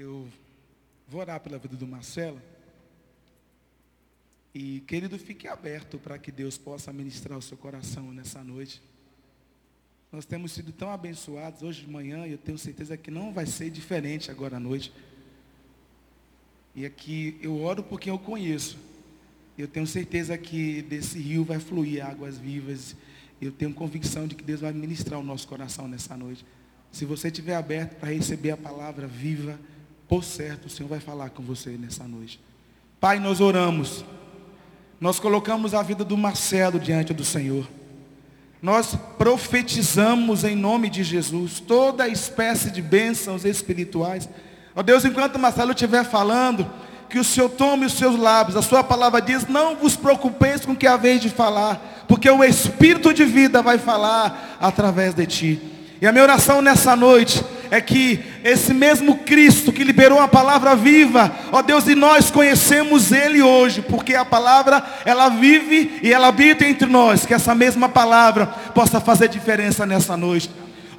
Eu vou orar pela vida do Marcelo. E, querido, fique aberto para que Deus possa ministrar o seu coração nessa noite. Nós temos sido tão abençoados hoje de manhã e eu tenho certeza que não vai ser diferente agora à noite. E aqui eu oro porque eu conheço. Eu tenho certeza que desse rio vai fluir águas vivas. Eu tenho convicção de que Deus vai ministrar o nosso coração nessa noite. Se você estiver aberto para receber a palavra viva, por certo, o Senhor vai falar com você nessa noite. Pai, nós oramos. Nós colocamos a vida do Marcelo diante do Senhor. Nós profetizamos em nome de Jesus toda espécie de bênçãos espirituais. Ó Deus, enquanto Marcelo estiver falando, que o Senhor tome os seus lábios. A sua palavra diz: não vos preocupeis com o que a vez de falar, porque o Espírito de vida vai falar através de ti. E a minha oração nessa noite é que esse mesmo Cristo que liberou a palavra viva, ó Deus, e nós conhecemos Ele hoje, porque a palavra, ela vive e ela habita entre nós, que essa mesma palavra possa fazer diferença nessa noite.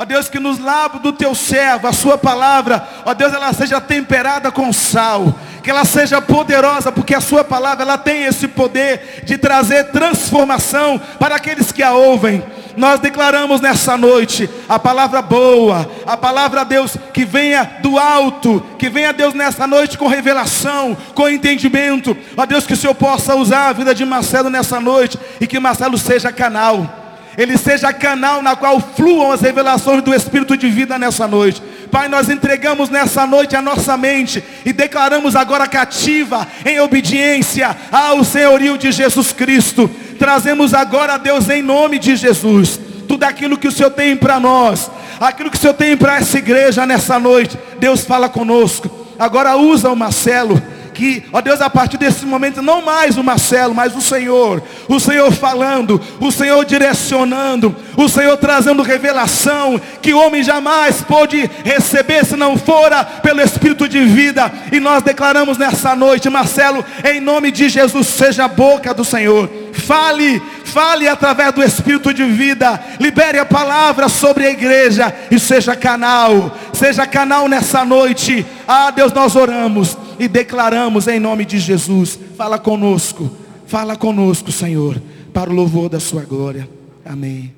Ó Deus, que nos lábios do teu servo, a sua palavra, ó Deus, ela seja temperada com sal, que ela seja poderosa, porque a sua palavra, ela tem esse poder de trazer transformação para aqueles que a ouvem nós declaramos nessa noite a palavra boa, a palavra Deus que venha do alto, que venha Deus nessa noite com revelação, com entendimento. Ó Deus, que o Senhor possa usar a vida de Marcelo nessa noite e que Marcelo seja canal. Ele seja canal na qual fluam as revelações do Espírito de vida nessa noite. Pai, nós entregamos nessa noite a nossa mente e declaramos agora cativa em obediência ao senhorio de Jesus Cristo. Trazemos agora, Deus, em nome de Jesus, tudo aquilo que o Senhor tem para nós, aquilo que o Senhor tem para essa igreja nessa noite. Deus fala conosco. Agora usa o Marcelo que, ó Deus, a partir desse momento, não mais o Marcelo, mas o Senhor, o Senhor falando, o Senhor direcionando, o Senhor trazendo revelação, que o homem jamais pôde receber se não fora pelo Espírito de vida. E nós declaramos nessa noite, Marcelo, em nome de Jesus, seja a boca do Senhor. Fale, fale através do Espírito de vida, libere a palavra sobre a igreja e seja canal, seja canal nessa noite. Ah, Deus, nós oramos e declaramos em nome de Jesus. Fala conosco, fala conosco, Senhor, para o louvor da Sua glória. Amém.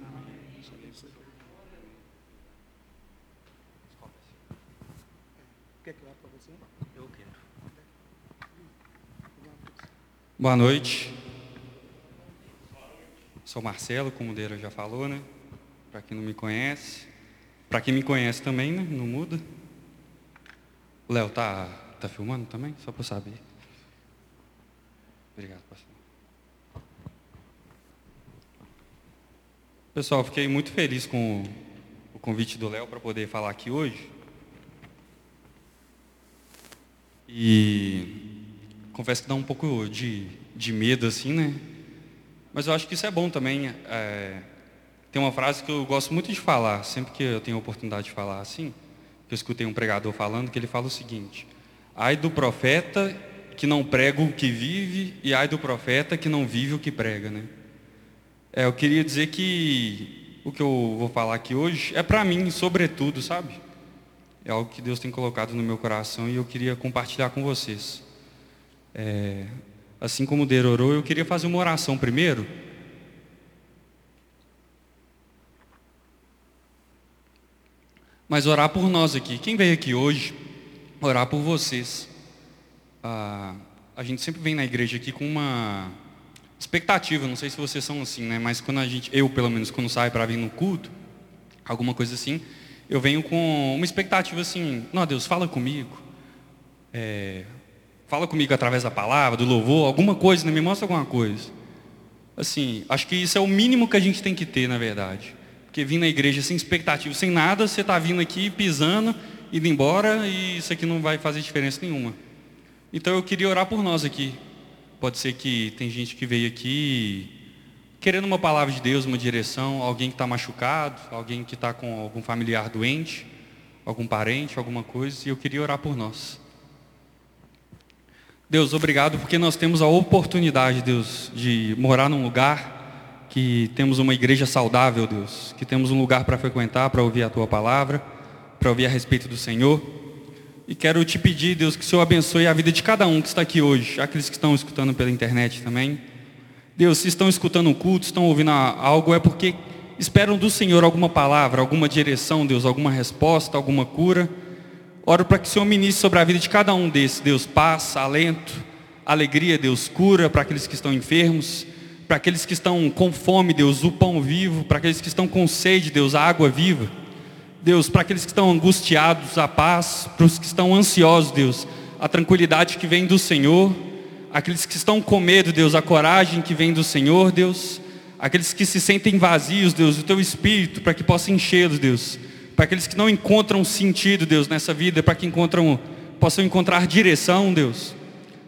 Boa noite. Sou Marcelo, como o Deira já falou, né? Para quem não me conhece. Para quem me conhece também, né? Não muda. Léo tá Está filmando também? Só para saber. Obrigado, pastor. Pessoal, fiquei muito feliz com o convite do Léo para poder falar aqui hoje. E confesso que dá um pouco de, de medo, assim, né? Mas eu acho que isso é bom também. É, tem uma frase que eu gosto muito de falar, sempre que eu tenho a oportunidade de falar assim, que eu escutei um pregador falando, que ele fala o seguinte, Ai do profeta que não prega o que vive e ai do profeta que não vive o que prega, né? É, eu queria dizer que o que eu vou falar aqui hoje é para mim, sobretudo, sabe? É algo que Deus tem colocado no meu coração e eu queria compartilhar com vocês. É, assim como o orou, eu queria fazer uma oração primeiro. Mas orar por nós aqui. Quem veio aqui hoje orar por vocês. Ah, a gente sempre vem na igreja aqui com uma expectativa, não sei se vocês são assim, né? Mas quando a gente, eu pelo menos, quando saio para vir no culto, alguma coisa assim, eu venho com uma expectativa assim, não, Deus, fala comigo. É, fala comigo através da palavra, do louvor, alguma coisa, né? me mostra alguma coisa. Assim, acho que isso é o mínimo que a gente tem que ter, na verdade. Porque vir na igreja sem expectativa, sem nada, você está vindo aqui pisando indo embora e isso aqui não vai fazer diferença nenhuma. Então eu queria orar por nós aqui. Pode ser que tem gente que veio aqui querendo uma palavra de Deus, uma direção, alguém que está machucado, alguém que está com algum familiar doente, algum parente, alguma coisa, e eu queria orar por nós. Deus, obrigado porque nós temos a oportunidade, Deus, de morar num lugar que temos uma igreja saudável, Deus, que temos um lugar para frequentar, para ouvir a tua palavra para ouvir a respeito do Senhor. E quero te pedir, Deus, que o Senhor abençoe a vida de cada um que está aqui hoje, aqueles que estão escutando pela internet também. Deus, se estão escutando o culto, estão ouvindo algo, é porque esperam do Senhor alguma palavra, alguma direção, Deus, alguma resposta, alguma cura. Oro para que o Senhor ministre sobre a vida de cada um desses, Deus, paz, alento, alegria, Deus, cura para aqueles que estão enfermos, para aqueles que estão com fome, Deus, o pão vivo, para aqueles que estão com sede, Deus, a água viva. Deus, para aqueles que estão angustiados, a paz, para os que estão ansiosos, Deus, a tranquilidade que vem do Senhor, aqueles que estão com medo, Deus, a coragem que vem do Senhor, Deus, aqueles que se sentem vazios, Deus, o teu espírito, para que possa enchê-los, Deus, para aqueles que não encontram sentido, Deus, nessa vida, para que encontram, possam encontrar direção, Deus,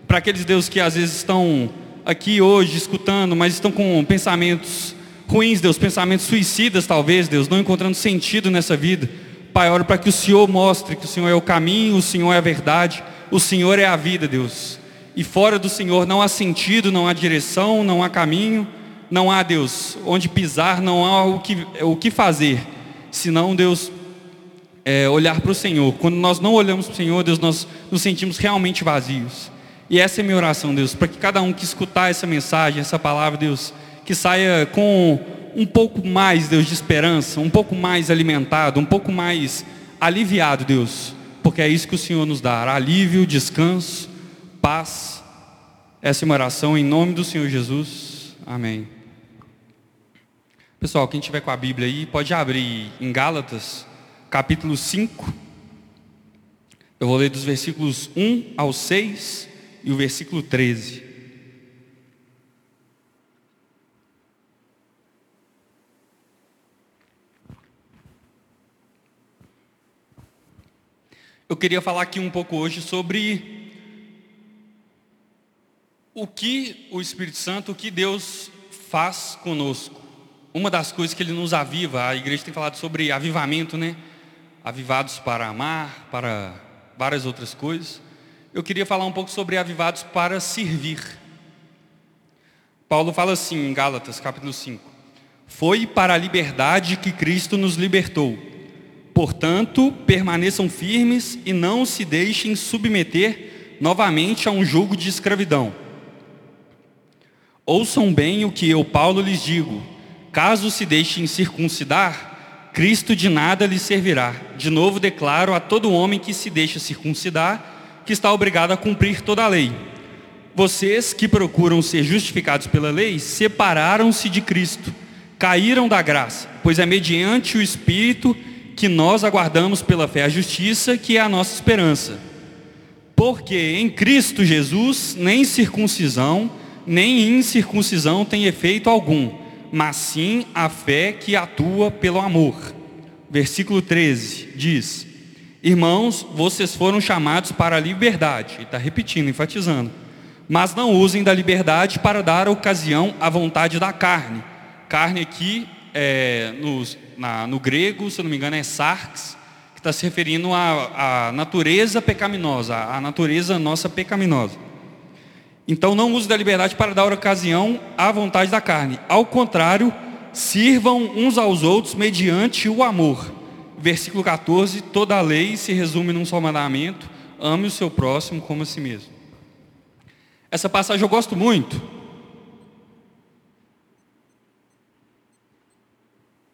para aqueles, Deus, que às vezes estão aqui hoje escutando, mas estão com pensamentos ruins, Deus, pensamentos suicidas talvez, Deus, não encontrando sentido nessa vida. Pai, oro para que o Senhor mostre que o Senhor é o caminho, o Senhor é a verdade, o Senhor é a vida, Deus. E fora do Senhor não há sentido, não há direção, não há caminho, não há, Deus, onde pisar, não há o que, o que fazer, senão, Deus, é, olhar para o Senhor. Quando nós não olhamos para o Senhor, Deus, nós nos sentimos realmente vazios. E essa é minha oração, Deus, para que cada um que escutar essa mensagem, essa palavra, Deus, que saia com um pouco mais, Deus, de esperança, um pouco mais alimentado, um pouco mais aliviado, Deus, porque é isso que o Senhor nos dá: alívio, descanso, paz. Essa é uma oração em nome do Senhor Jesus. Amém. Pessoal, quem tiver com a Bíblia aí, pode abrir em Gálatas, capítulo 5. Eu vou ler dos versículos 1 ao 6 e o versículo 13. Eu queria falar aqui um pouco hoje sobre o que o Espírito Santo, o que Deus faz conosco. Uma das coisas que ele nos aviva, a igreja tem falado sobre avivamento, né? Avivados para amar, para várias outras coisas. Eu queria falar um pouco sobre avivados para servir. Paulo fala assim em Gálatas, capítulo 5. Foi para a liberdade que Cristo nos libertou Portanto, permaneçam firmes e não se deixem submeter novamente a um jugo de escravidão. Ouçam bem o que eu, Paulo, lhes digo: caso se deixem circuncidar, Cristo de nada lhes servirá. De novo declaro a todo homem que se deixa circuncidar que está obrigado a cumprir toda a lei. Vocês que procuram ser justificados pela lei, separaram-se de Cristo, caíram da graça, pois é mediante o Espírito que nós aguardamos pela fé a justiça, que é a nossa esperança. Porque em Cristo Jesus, nem circuncisão, nem incircuncisão tem efeito algum, mas sim a fé que atua pelo amor. Versículo 13 diz: Irmãos, vocês foram chamados para a liberdade, e está repetindo, enfatizando, mas não usem da liberdade para dar ocasião à vontade da carne. Carne aqui, é, nos, na, no grego, se não me engano, é sarx, que está se referindo à, à natureza pecaminosa, à natureza nossa pecaminosa. Então não use da liberdade para dar ocasião à vontade da carne. Ao contrário, sirvam uns aos outros mediante o amor. Versículo 14, toda a lei se resume num só mandamento, ame o seu próximo como a si mesmo. Essa passagem eu gosto muito,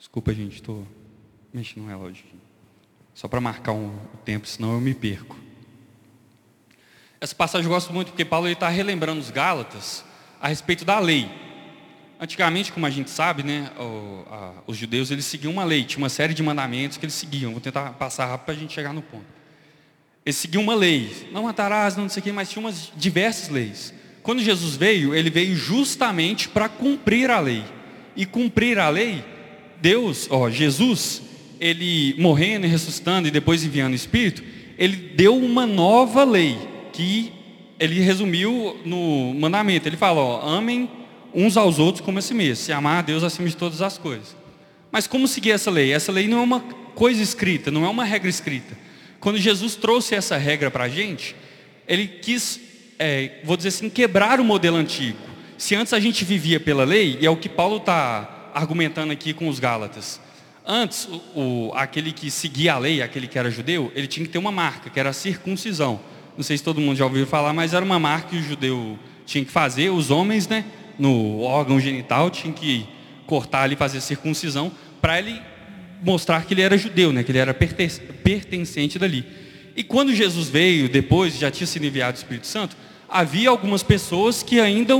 Desculpa, gente, estou mexendo no relógio. Só para marcar um, tempo, senão eu me perco. Essa passagem eu gosto muito porque Paulo está relembrando os Gálatas a respeito da lei. Antigamente, como a gente sabe, né, o, a, os judeus eles seguiam uma lei, tinha uma série de mandamentos que eles seguiam. Vou tentar passar rápido para a gente chegar no ponto. Eles seguiam uma lei, não matarás, não sei o que, mas tinha umas diversas leis. Quando Jesus veio, ele veio justamente para cumprir a lei. E cumprir a lei Deus, ó, Jesus, ele morrendo e ressuscitando e depois enviando o Espírito, ele deu uma nova lei que ele resumiu no mandamento. Ele fala, ó, amem uns aos outros como a si mesmo, se amar a Deus acima de todas as coisas. Mas como seguir essa lei? Essa lei não é uma coisa escrita, não é uma regra escrita. Quando Jesus trouxe essa regra para a gente, ele quis, é, vou dizer assim, quebrar o modelo antigo. Se antes a gente vivia pela lei, e é o que Paulo está argumentando aqui com os Gálatas. Antes, o, o, aquele que seguia a lei, aquele que era judeu, ele tinha que ter uma marca, que era a circuncisão. Não sei se todo mundo já ouviu falar, mas era uma marca que o judeu tinha que fazer, os homens, né, no órgão genital, tinham que cortar ali, fazer circuncisão, para ele mostrar que ele era judeu, né, que ele era pertencente dali. E quando Jesus veio, depois, já tinha sido enviado o Espírito Santo, havia algumas pessoas que ainda,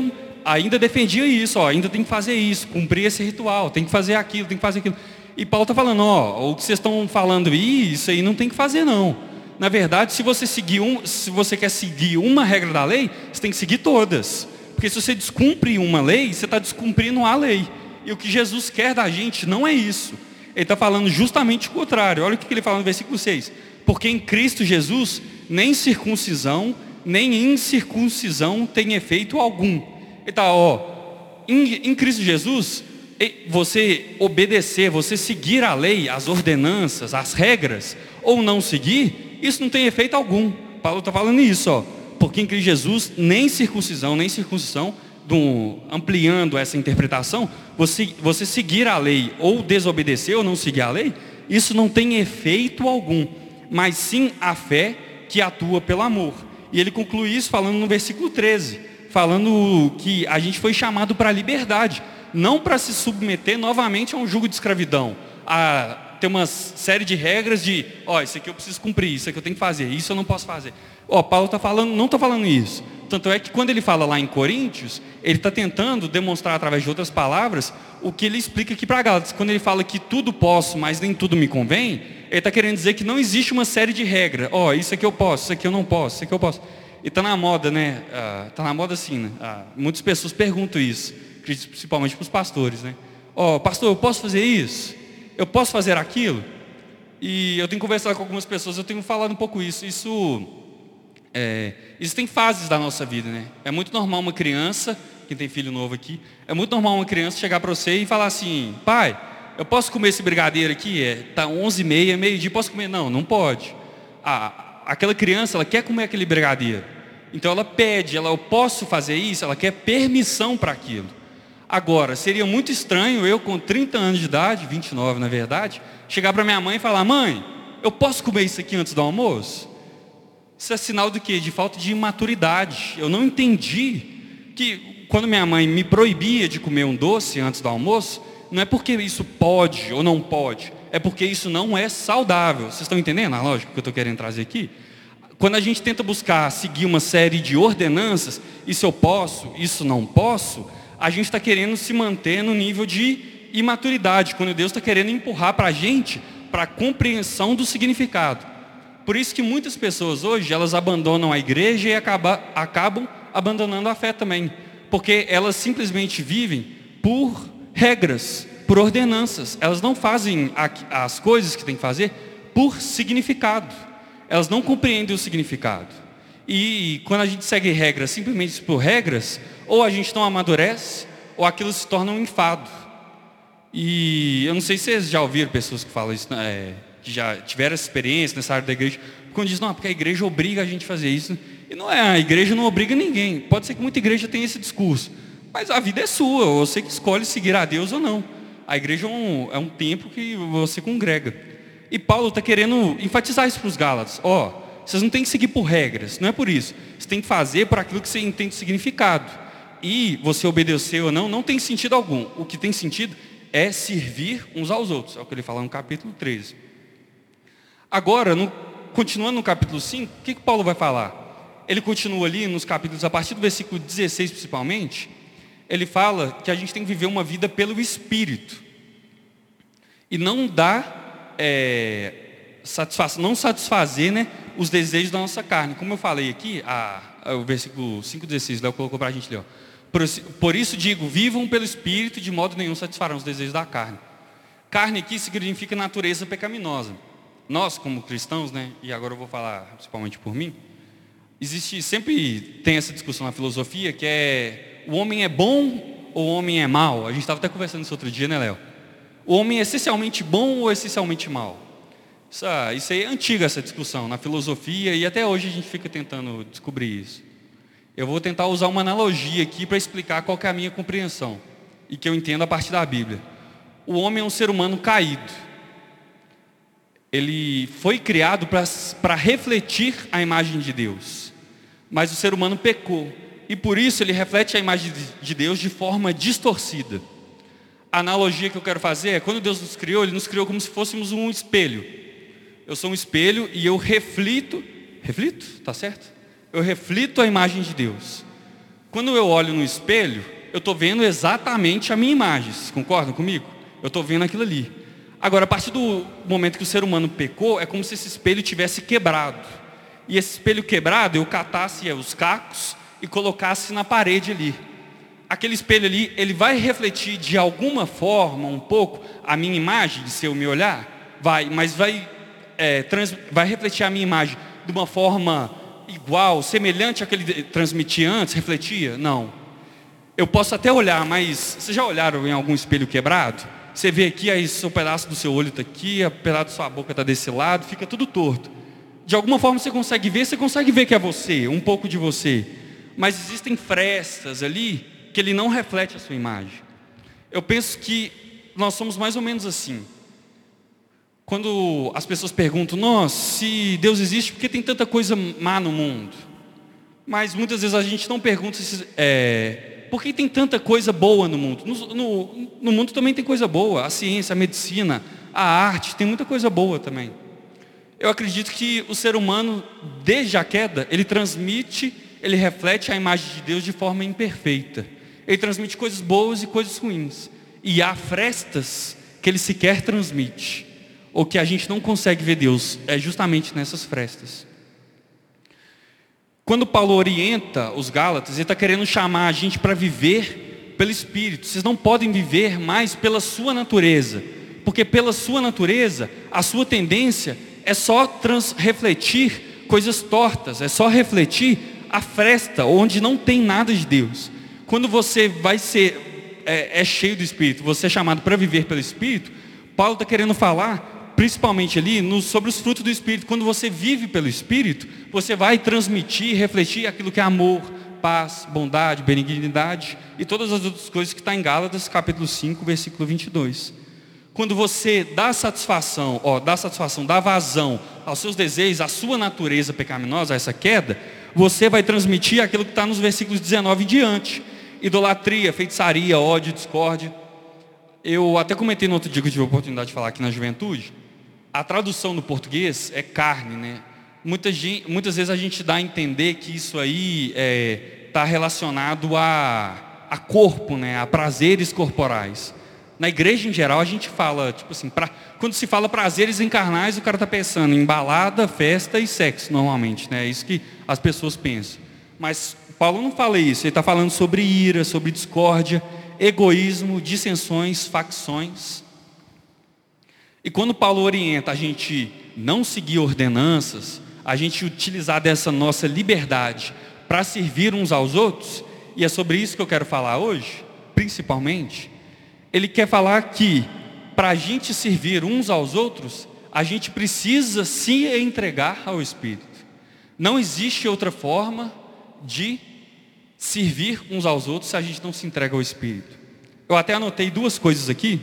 ainda defendiam isso, ó, ainda tem que fazer isso, cumprir esse ritual, tem que fazer aquilo, tem que fazer aquilo. E Paulo está falando, ó, o que vocês estão falando aí, isso aí não tem que fazer não. Na verdade, se você seguir um, se você quer seguir uma regra da lei, você tem que seguir todas. Porque se você descumpre uma lei, você está descumprindo a lei. E o que Jesus quer da gente não é isso. Ele está falando justamente o contrário. Olha o que ele fala no versículo 6. Porque em Cristo Jesus, nem circuncisão, nem incircuncisão tem efeito algum. Ele está, ó, em, em Cristo Jesus, você obedecer, você seguir a lei, as ordenanças, as regras, ou não seguir, isso não tem efeito algum. Paulo está falando isso, ó. Porque em Cristo Jesus, nem circuncisão, nem circuncisão, do, ampliando essa interpretação, você, você seguir a lei ou desobedecer ou não seguir a lei, isso não tem efeito algum mas sim a fé que atua pelo amor. E ele conclui isso falando no versículo 13, falando que a gente foi chamado para a liberdade, não para se submeter novamente a um jugo de escravidão, a ter uma série de regras de, ó, isso aqui eu preciso cumprir, isso aqui eu tenho que fazer, isso eu não posso fazer. Ó, Paulo está falando, não está falando isso. Tanto é que quando ele fala lá em Coríntios, ele está tentando demonstrar através de outras palavras o que ele explica aqui para Gálatas. Quando ele fala que tudo posso, mas nem tudo me convém, ele está querendo dizer que não existe uma série de regras. Ó, oh, isso aqui eu posso, isso aqui eu não posso, isso aqui eu posso. E está na moda, né? Está ah, na moda assim, né? Ah, muitas pessoas perguntam isso, principalmente para os pastores, né? Ó, oh, pastor, eu posso fazer isso? Eu posso fazer aquilo? E eu tenho conversado com algumas pessoas, eu tenho falado um pouco isso. Isso, é, existem fases da nossa vida, né? É muito normal uma criança, quem tem filho novo aqui, é muito normal uma criança chegar para você e falar assim, pai, eu posso comer esse brigadeiro aqui? É, tá 11 e meia, meio-dia, posso comer? Não, não pode. Ah, aquela criança, ela quer comer aquele brigadeiro. Então ela pede, ela, eu posso fazer isso? Ela quer permissão para aquilo. Agora, seria muito estranho eu com 30 anos de idade, 29 na verdade, chegar para minha mãe e falar, mãe, eu posso comer isso aqui antes do almoço? Isso é sinal do quê? De falta de imaturidade. Eu não entendi que quando minha mãe me proibia de comer um doce antes do almoço, não é porque isso pode ou não pode, é porque isso não é saudável. Vocês estão entendendo a lógica que eu estou querendo trazer aqui? Quando a gente tenta buscar seguir uma série de ordenanças, isso eu posso, isso não posso, a gente está querendo se manter no nível de imaturidade, quando Deus está querendo empurrar para a gente para a compreensão do significado. Por isso que muitas pessoas hoje, elas abandonam a igreja e acaba, acabam abandonando a fé também. Porque elas simplesmente vivem por regras, por ordenanças. Elas não fazem as coisas que têm que fazer por significado. Elas não compreendem o significado. E quando a gente segue regras simplesmente por regras, ou a gente não amadurece, ou aquilo se torna um enfado. E eu não sei se vocês já ouviram pessoas que falam isso, né, é, que já tiveram essa experiência nessa área da igreja, quando dizem, não, porque a igreja obriga a gente a fazer isso. E não é, a igreja não obriga ninguém. Pode ser que muita igreja tenha esse discurso. Mas a vida é sua, você que escolhe seguir a Deus ou não. A igreja é um, é um tempo que você congrega. E Paulo está querendo enfatizar isso para os Gálatas. Ó, oh, vocês não têm que seguir por regras, não é por isso. Você tem que fazer por aquilo que você entende significado. E você obedecer ou não, não tem sentido algum. O que tem sentido é servir uns aos outros. É o que ele fala no capítulo 13. Agora, no, continuando no capítulo 5, o que, que Paulo vai falar? Ele continua ali nos capítulos, a partir do versículo 16 principalmente, ele fala que a gente tem que viver uma vida pelo Espírito. E não dar é, satisfação, não satisfazer né, os desejos da nossa carne. Como eu falei aqui, a, a, o versículo 5,16, Léo colocou para a gente ler. Por, por isso digo, vivam pelo Espírito, de modo nenhum satisfarão os desejos da carne. Carne aqui significa natureza pecaminosa. Nós, como cristãos, né, e agora eu vou falar principalmente por mim, existe, sempre tem essa discussão na filosofia que é o homem é bom ou o homem é mau? A gente estava até conversando isso outro dia, né, Léo? O homem é essencialmente bom ou essencialmente mau? Isso, ah, isso aí é antiga essa discussão na filosofia e até hoje a gente fica tentando descobrir isso. Eu vou tentar usar uma analogia aqui para explicar qual é a minha compreensão e que eu entendo a partir da Bíblia. O homem é um ser humano caído. ele foi criado para refletir a imagem de Deus. Mas o ser humano pecou. E por isso ele reflete a imagem de Deus de forma distorcida. A analogia que eu quero fazer é quando Deus nos criou, Ele nos criou como se fôssemos um espelho. Eu sou um espelho e eu reflito, reflito? Tá certo? Eu reflito a imagem de Deus. Quando eu olho no espelho, eu estou vendo exatamente a minha imagem. Concordam comigo? Eu estou vendo aquilo ali. Agora, a partir do momento que o ser humano pecou, é como se esse espelho tivesse quebrado. E esse espelho quebrado, eu catasse os cacos e colocasse na parede ali. Aquele espelho ali, ele vai refletir de alguma forma, um pouco, a minha imagem, de seu meu olhar? Vai, mas vai, é, trans, vai refletir a minha imagem de uma forma igual, semelhante àquele que transmitia antes, refletia? Não. Eu posso até olhar, mas vocês já olharam em algum espelho quebrado? Você vê aqui, aí o pedaço do seu olho está aqui, o pedaço da sua boca está desse lado, fica tudo torto. De alguma forma você consegue ver, você consegue ver que é você, um pouco de você. Mas existem frestas ali que ele não reflete a sua imagem. Eu penso que nós somos mais ou menos assim. Quando as pessoas perguntam, nossa, se Deus existe, por que tem tanta coisa má no mundo? Mas muitas vezes a gente não pergunta se, é, por que tem tanta coisa boa no mundo? No, no, no, mundo também tem coisa boa, a ciência, a medicina, a arte, tem muita coisa boa também. Eu acredito que o ser humano, desde a queda, ele transmite, ele reflete a imagem de Deus de forma imperfeita. Ele transmite coisas boas e coisas ruins. E há frestas que ele sequer transmite, ou que a gente não consegue ver Deus, é justamente nessas frestas. Quando Paulo orienta os Gálatas, ele está querendo chamar a gente para viver pelo Espírito. Vocês não podem viver mais pela sua natureza, porque pela sua natureza, a sua tendência é só refletir coisas tortas, é só refletir a fresta, onde não tem nada de Deus. Quando você vai ser, é, é cheio do Espírito, você é chamado para viver pelo Espírito, Paulo está querendo falar principalmente ali no, sobre os frutos do Espírito. Quando você vive pelo Espírito, você vai transmitir, refletir aquilo que é amor, paz, bondade, benignidade e todas as outras coisas que está em Gálatas capítulo 5, versículo 22. Quando você dá satisfação, ó, dá satisfação, dá vazão aos seus desejos, à sua natureza pecaminosa, a essa queda, você vai transmitir aquilo que está nos versículos 19 em diante. Idolatria, feitiçaria, ódio, discórdia. Eu até comentei no outro dia que eu tive a oportunidade de falar aqui na juventude, a tradução no português é carne, né? Muitas, muitas vezes a gente dá a entender que isso aí está é, tá relacionado a, a corpo, né? a prazeres corporais. Na igreja em geral a gente fala, tipo assim, pra, quando se fala prazeres encarnais, o cara está pensando em balada, festa e sexo, normalmente, né? É isso que as pessoas pensam. Mas Paulo não fala isso, ele está falando sobre ira, sobre discórdia, egoísmo, dissensões, facções. E quando Paulo orienta a gente não seguir ordenanças, a gente utilizar dessa nossa liberdade para servir uns aos outros, e é sobre isso que eu quero falar hoje, principalmente, ele quer falar que para a gente servir uns aos outros, a gente precisa se entregar ao Espírito. Não existe outra forma de servir uns aos outros se a gente não se entrega ao Espírito. Eu até anotei duas coisas aqui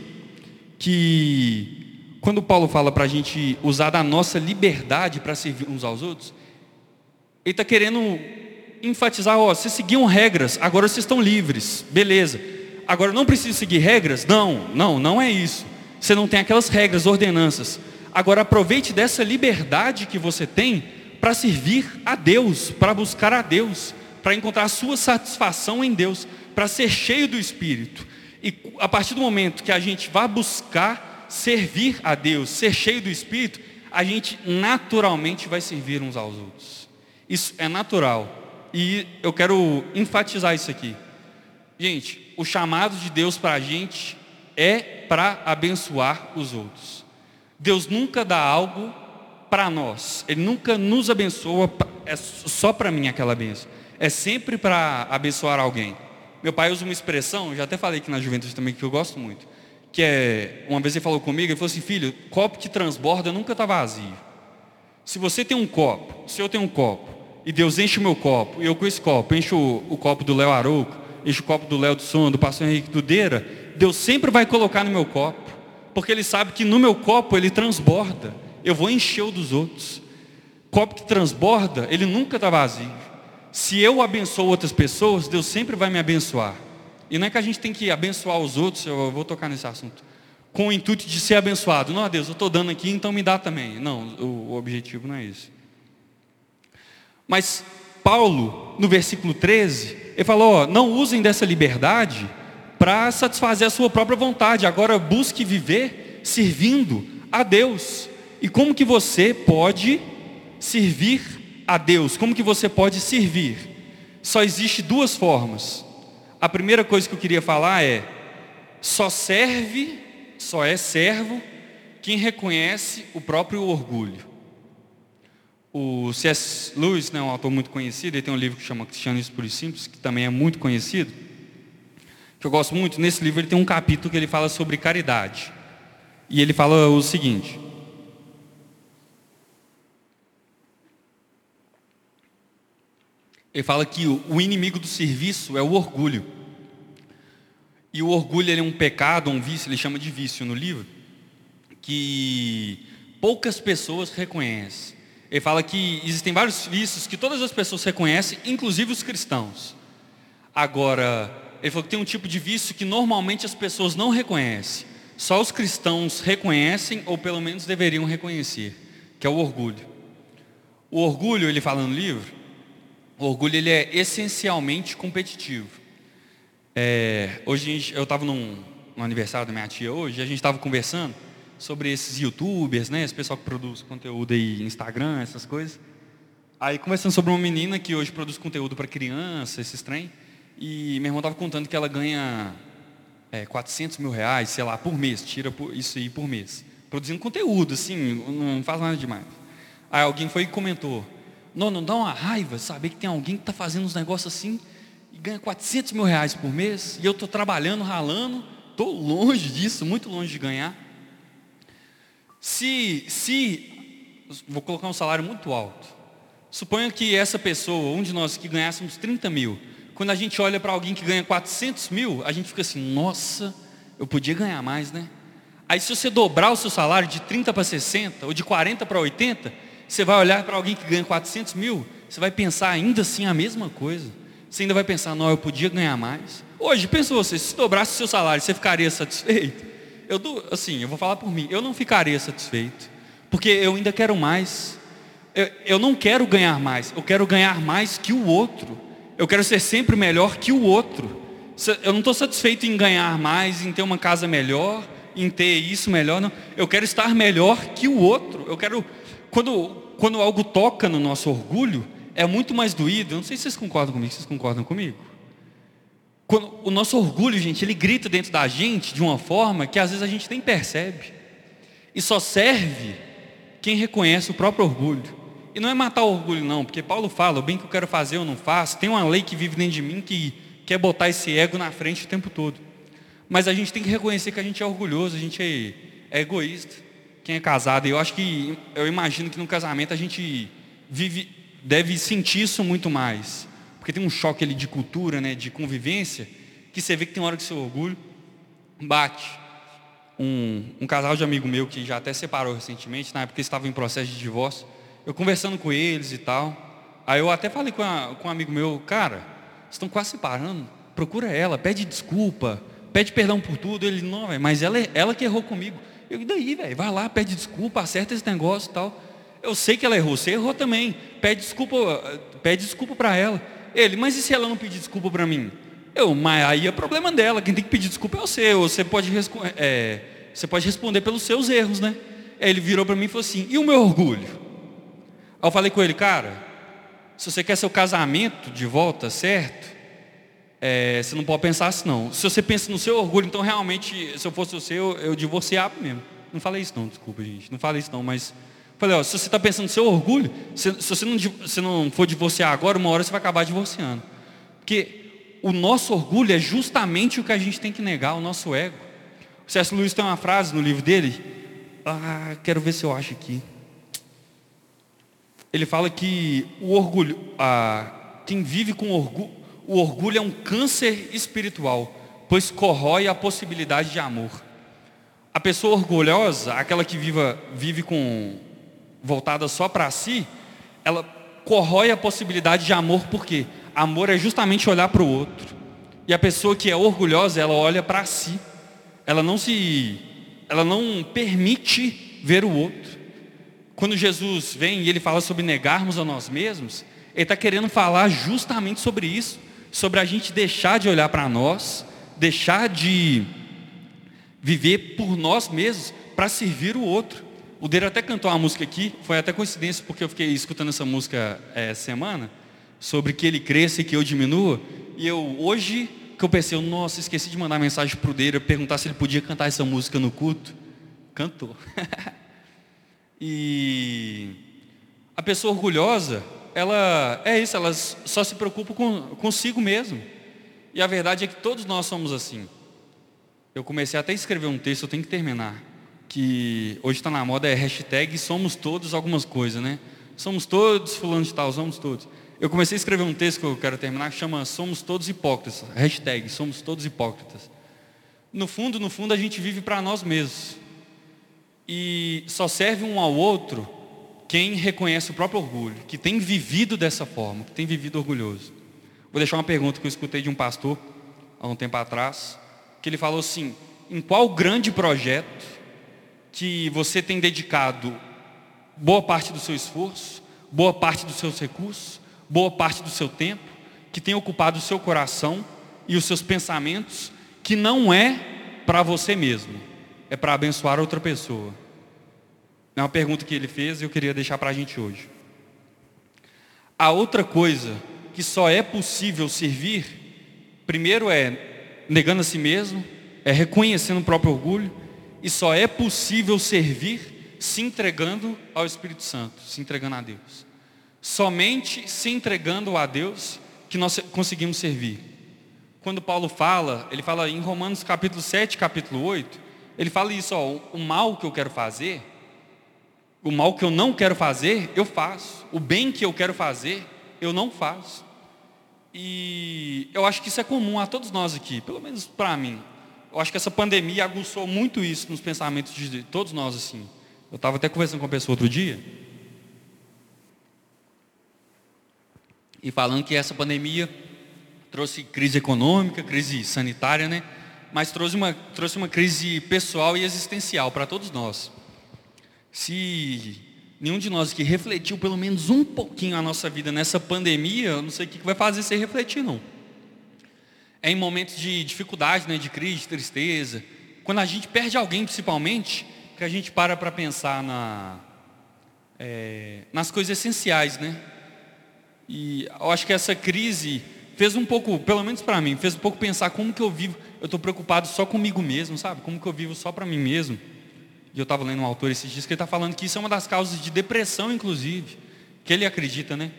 que quando Paulo fala para a gente usar da nossa liberdade para servir uns aos outros, ele está querendo enfatizar, ó, vocês seguiam regras, agora vocês estão livres, beleza. Agora não precisa seguir regras? Não, não, não é isso. Você não tem aquelas regras, ordenanças. Agora aproveite dessa liberdade que você tem para servir a Deus, para buscar a Deus, para encontrar a sua satisfação em Deus, para ser cheio do Espírito. E a partir do momento que a gente vai buscar servir a Deus, ser cheio do Espírito, a gente naturalmente vai servir uns aos outros. Isso é natural. E eu quero enfatizar isso aqui. Gente, o chamado de Deus para a gente é para abençoar os outros. Deus nunca dá algo para nós. Ele nunca nos abençoa, é só para mim aquela benção. É sempre para abençoar alguém. Meu pai usa uma expressão, já até falei aqui na juventude também, que eu gosto muito que é, uma vez ele falou comigo, ele falou assim, filho, copo que transborda nunca está vazio. Se você tem um copo, se eu tenho um copo, e Deus enche o meu copo, e eu com esse copo, encho o, o copo do Léo Arouco, o copo do Léo do Som, do pastor Henrique Dudeira, Deus sempre vai colocar no meu copo, porque Ele sabe que no meu copo ele transborda, eu vou encher o dos outros. Copo que transborda, ele nunca está vazio. Se eu abençoo outras pessoas, Deus sempre vai me abençoar. E não é que a gente tem que abençoar os outros, eu vou tocar nesse assunto, com o intuito de ser abençoado. Não, Deus, eu estou dando aqui, então me dá também. Não, o, o objetivo não é esse. Mas Paulo, no versículo 13, ele falou: ó, não usem dessa liberdade para satisfazer a sua própria vontade. Agora busque viver servindo a Deus. E como que você pode servir a Deus? Como que você pode servir? Só existe duas formas. A primeira coisa que eu queria falar é: só serve, só é servo quem reconhece o próprio orgulho. O C.S. Lewis, né, um autor muito conhecido, ele tem um livro que chama Cristianismo Puro e Simples, que também é muito conhecido, que eu gosto muito. Nesse livro ele tem um capítulo que ele fala sobre caridade. E ele fala o seguinte: Ele fala que o inimigo do serviço é o orgulho. E o orgulho é um pecado, um vício, ele chama de vício no livro, que poucas pessoas reconhecem. Ele fala que existem vários vícios que todas as pessoas reconhecem, inclusive os cristãos. Agora, ele falou que tem um tipo de vício que normalmente as pessoas não reconhecem. Só os cristãos reconhecem, ou pelo menos deveriam reconhecer, que é o orgulho. O orgulho, ele fala no livro, o orgulho ele é essencialmente competitivo. É, hoje eu estava no aniversário da minha tia hoje, e a gente estava conversando sobre esses youtubers, né? Esse pessoal que produz conteúdo aí, Instagram, essas coisas. Aí conversando sobre uma menina que hoje produz conteúdo para criança, esses trem. E meu irmão estava contando que ela ganha é, 400 mil reais, sei lá, por mês, tira isso aí por mês. Produzindo conteúdo, assim, não faz nada demais. Aí alguém foi e comentou, não, não dá uma raiva saber que tem alguém que está fazendo uns negócios assim e ganha 400 mil reais por mês e eu estou trabalhando, ralando, estou longe disso, muito longe de ganhar. Se, se, vou colocar um salário muito alto, suponha que essa pessoa, um de nós que ganhássemos 30 mil, quando a gente olha para alguém que ganha 400 mil, a gente fica assim, nossa, eu podia ganhar mais, né? Aí se você dobrar o seu salário de 30 para 60, ou de 40 para 80, você vai olhar para alguém que ganha 400 mil, você vai pensar ainda assim a mesma coisa. Você ainda vai pensar, não, eu podia ganhar mais. Hoje, pensa você, se dobrasse o seu salário, você ficaria satisfeito? Eu, assim, eu vou falar por mim, eu não ficaria satisfeito. Porque eu ainda quero mais. Eu, eu não quero ganhar mais, eu quero ganhar mais que o outro. Eu quero ser sempre melhor que o outro. Eu não estou satisfeito em ganhar mais, em ter uma casa melhor, em ter isso melhor, não. Eu quero estar melhor que o outro. Eu quero quando, quando algo toca no nosso orgulho, é muito mais doído. Eu não sei se vocês concordam comigo, vocês concordam comigo? Quando o nosso orgulho, gente, ele grita dentro da gente de uma forma que às vezes a gente nem percebe. E só serve quem reconhece o próprio orgulho. E não é matar o orgulho, não, porque Paulo fala: o bem que eu quero fazer eu não faço. Tem uma lei que vive dentro de mim que quer botar esse ego na frente o tempo todo. Mas a gente tem que reconhecer que a gente é orgulhoso, a gente é, é egoísta quem é casado, eu acho que, eu imagino que no casamento a gente vive, deve sentir isso muito mais. Porque tem um choque ali de cultura, né, de convivência, que você vê que tem hora que seu orgulho bate. Um, um casal de amigo meu que já até separou recentemente, na época eles estavam em processo de divórcio, eu conversando com eles e tal. Aí eu até falei com, a, com um amigo meu, cara, estão quase separando, procura ela, pede desculpa, pede perdão por tudo. Ele, não, mas ela, ela que errou comigo. Eu, e daí, velho? Vai lá, pede desculpa, acerta esse negócio e tal. Eu sei que ela errou, você errou também. Pede desculpa, pede desculpa para ela. Ele, mas e se ela não pedir desculpa para mim? Eu, mas aí é problema dela, quem tem que pedir desculpa é você. Você pode, é, você pode responder pelos seus erros, né? Aí ele virou para mim e falou assim, e o meu orgulho? Aí eu falei com ele, cara, se você quer seu casamento de volta, certo? É, você não pode pensar assim não. Se você pensa no seu orgulho, então realmente, se eu fosse você, eu, eu divorciava mesmo. Não falei isso não, desculpa gente. Não falei isso não, mas falei, ó, se você está pensando no seu orgulho, se, se você não, se não for divorciar agora, uma hora você vai acabar divorciando. Porque o nosso orgulho é justamente o que a gente tem que negar, o nosso ego. O C.S. Lewis tem uma frase no livro dele, ah, quero ver se eu acho aqui. Ele fala que o orgulho, ah, quem vive com orgulho, o orgulho é um câncer espiritual, pois corrói a possibilidade de amor. A pessoa orgulhosa, aquela que viva, vive com voltada só para si, ela corrói a possibilidade de amor, porque amor é justamente olhar para o outro. E a pessoa que é orgulhosa, ela olha para si. Ela não se ela não permite ver o outro. Quando Jesus vem e ele fala sobre negarmos a nós mesmos, ele está querendo falar justamente sobre isso, sobre a gente deixar de olhar para nós, deixar de viver por nós mesmos para servir o outro. O Deiro até cantou uma música aqui, foi até coincidência porque eu fiquei escutando essa música é, semana, sobre que ele cresça e que eu diminua. E eu hoje que eu pensei, nossa, esqueci de mandar mensagem para o Deiro, perguntar se ele podia cantar essa música no culto. Cantou. e a pessoa orgulhosa, ela é isso, ela só se preocupa com, consigo mesmo. E a verdade é que todos nós somos assim. Eu comecei até a escrever um texto, eu tenho que terminar. Que hoje está na moda é hashtag somos todos algumas coisas, né? Somos todos fulano de tal, somos todos. Eu comecei a escrever um texto que eu quero terminar, que chama Somos Todos Hipócritas. Hashtag Somos Todos Hipócritas. No fundo, no fundo, a gente vive para nós mesmos. E só serve um ao outro quem reconhece o próprio orgulho, que tem vivido dessa forma, que tem vivido orgulhoso. Vou deixar uma pergunta que eu escutei de um pastor há um tempo atrás que ele falou assim: em qual grande projeto que você tem dedicado boa parte do seu esforço, boa parte dos seus recursos, boa parte do seu tempo, que tem ocupado o seu coração e os seus pensamentos, que não é para você mesmo, é para abençoar outra pessoa? É uma pergunta que ele fez e eu queria deixar para a gente hoje. A outra coisa que só é possível servir, primeiro é negando a si mesmo, é reconhecendo o próprio orgulho, e só é possível servir se entregando ao Espírito Santo, se entregando a Deus. Somente se entregando a Deus que nós conseguimos servir. Quando Paulo fala, ele fala em Romanos capítulo 7, capítulo 8, ele fala isso, ó, o mal que eu quero fazer, o mal que eu não quero fazer, eu faço. O bem que eu quero fazer, eu não faço. E eu acho que isso é comum a todos nós aqui, pelo menos para mim. Eu acho que essa pandemia aguçou muito isso nos pensamentos de todos nós assim. Eu estava até conversando com uma pessoa outro dia. E falando que essa pandemia trouxe crise econômica, crise sanitária, né? Mas trouxe uma, trouxe uma crise pessoal e existencial para todos nós. Se nenhum de nós que refletiu pelo menos um pouquinho a nossa vida nessa pandemia, eu não sei o que vai fazer você refletir, não. É em momentos de dificuldade, né, de crise, de tristeza, quando a gente perde alguém principalmente, que a gente para para pensar na, é, nas coisas essenciais, né? E eu acho que essa crise fez um pouco, pelo menos para mim, fez um pouco pensar como que eu vivo. Eu estou preocupado só comigo mesmo, sabe? Como que eu vivo só para mim mesmo. E eu estava lendo um autor esses dias que ele está falando que isso é uma das causas de depressão, inclusive. Que ele acredita, né?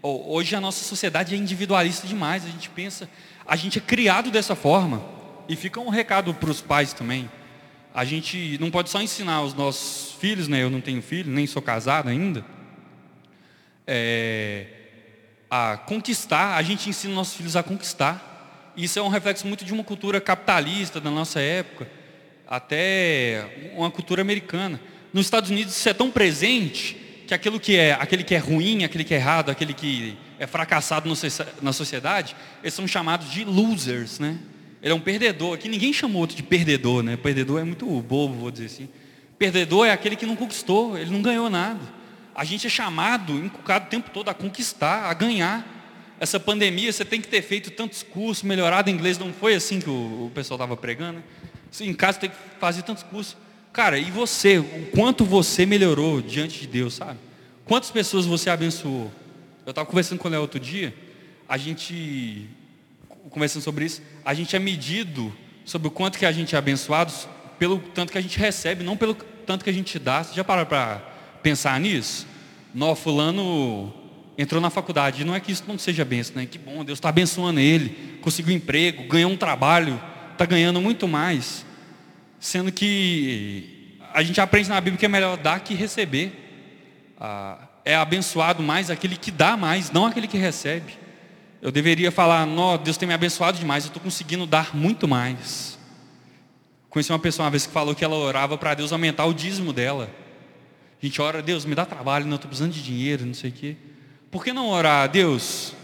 Hoje a nossa sociedade é individualista demais. A gente pensa, a gente é criado dessa forma. E fica um recado para os pais também. A gente não pode só ensinar os nossos filhos, né? Eu não tenho filho, nem sou casado ainda. É, a conquistar, a gente ensina nossos filhos a conquistar. Isso é um reflexo muito de uma cultura capitalista da nossa época até uma cultura americana. Nos Estados Unidos isso é tão presente que aquilo que é, aquele que é ruim, aquele que é errado, aquele que é fracassado na sociedade, eles são chamados de losers, né? Ele é um perdedor. Aqui ninguém chamou outro de perdedor, né? Perdedor é muito bobo, vou dizer assim. Perdedor é aquele que não conquistou, ele não ganhou nada. A gente é chamado, inculcado o tempo todo a conquistar, a ganhar. Essa pandemia, você tem que ter feito tantos cursos, melhorado inglês, não foi assim que o, o pessoal estava pregando. Né? Em casa tem que fazer tantos cursos. Cara, e você? O quanto você melhorou diante de Deus, sabe? Quantas pessoas você abençoou? Eu estava conversando com o Léo outro dia, a gente, conversando sobre isso, a gente é medido sobre o quanto que a gente é abençoado pelo tanto que a gente recebe, não pelo tanto que a gente dá. Você já parou para pensar nisso? Nó, fulano entrou na faculdade. Não é que isso não seja benção, né? Que bom, Deus está abençoando ele, conseguiu um emprego, ganhou um trabalho, está ganhando muito mais, sendo que a gente aprende na Bíblia que é melhor dar que receber. Ah, é abençoado mais aquele que dá mais, não aquele que recebe. Eu deveria falar, não, Deus tem me abençoado demais, eu estou conseguindo dar muito mais. Conheci uma pessoa uma vez que falou que ela orava para Deus aumentar o dízimo dela. A gente ora, Deus, me dá trabalho, não estou precisando de dinheiro, não sei o quê. Por que não orar, Deus,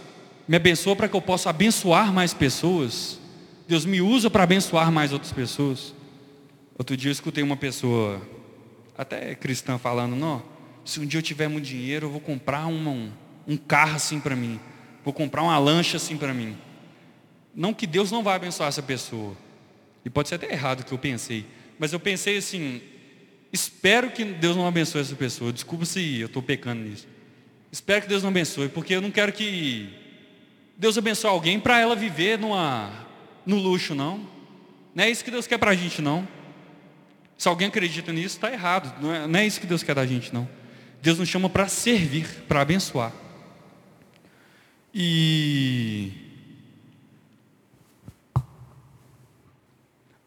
me abençoa para que eu possa abençoar mais pessoas? Deus me usa para abençoar mais outras pessoas. Outro dia eu escutei uma pessoa, até cristã, falando, não, se um dia eu tiver muito dinheiro, eu vou comprar uma, um, um carro assim para mim. Vou comprar uma lancha assim para mim. Não que Deus não vai abençoar essa pessoa. E pode ser até errado o que eu pensei. Mas eu pensei assim, espero que Deus não abençoe essa pessoa. Desculpa se eu estou pecando nisso. Espero que Deus não abençoe, porque eu não quero que Deus abençoe alguém para ela viver numa, no luxo, não. Não é isso que Deus quer para a gente, não. Se alguém acredita nisso, está errado. Não é, não é isso que Deus quer da gente, não. Deus nos chama para servir, para abençoar. E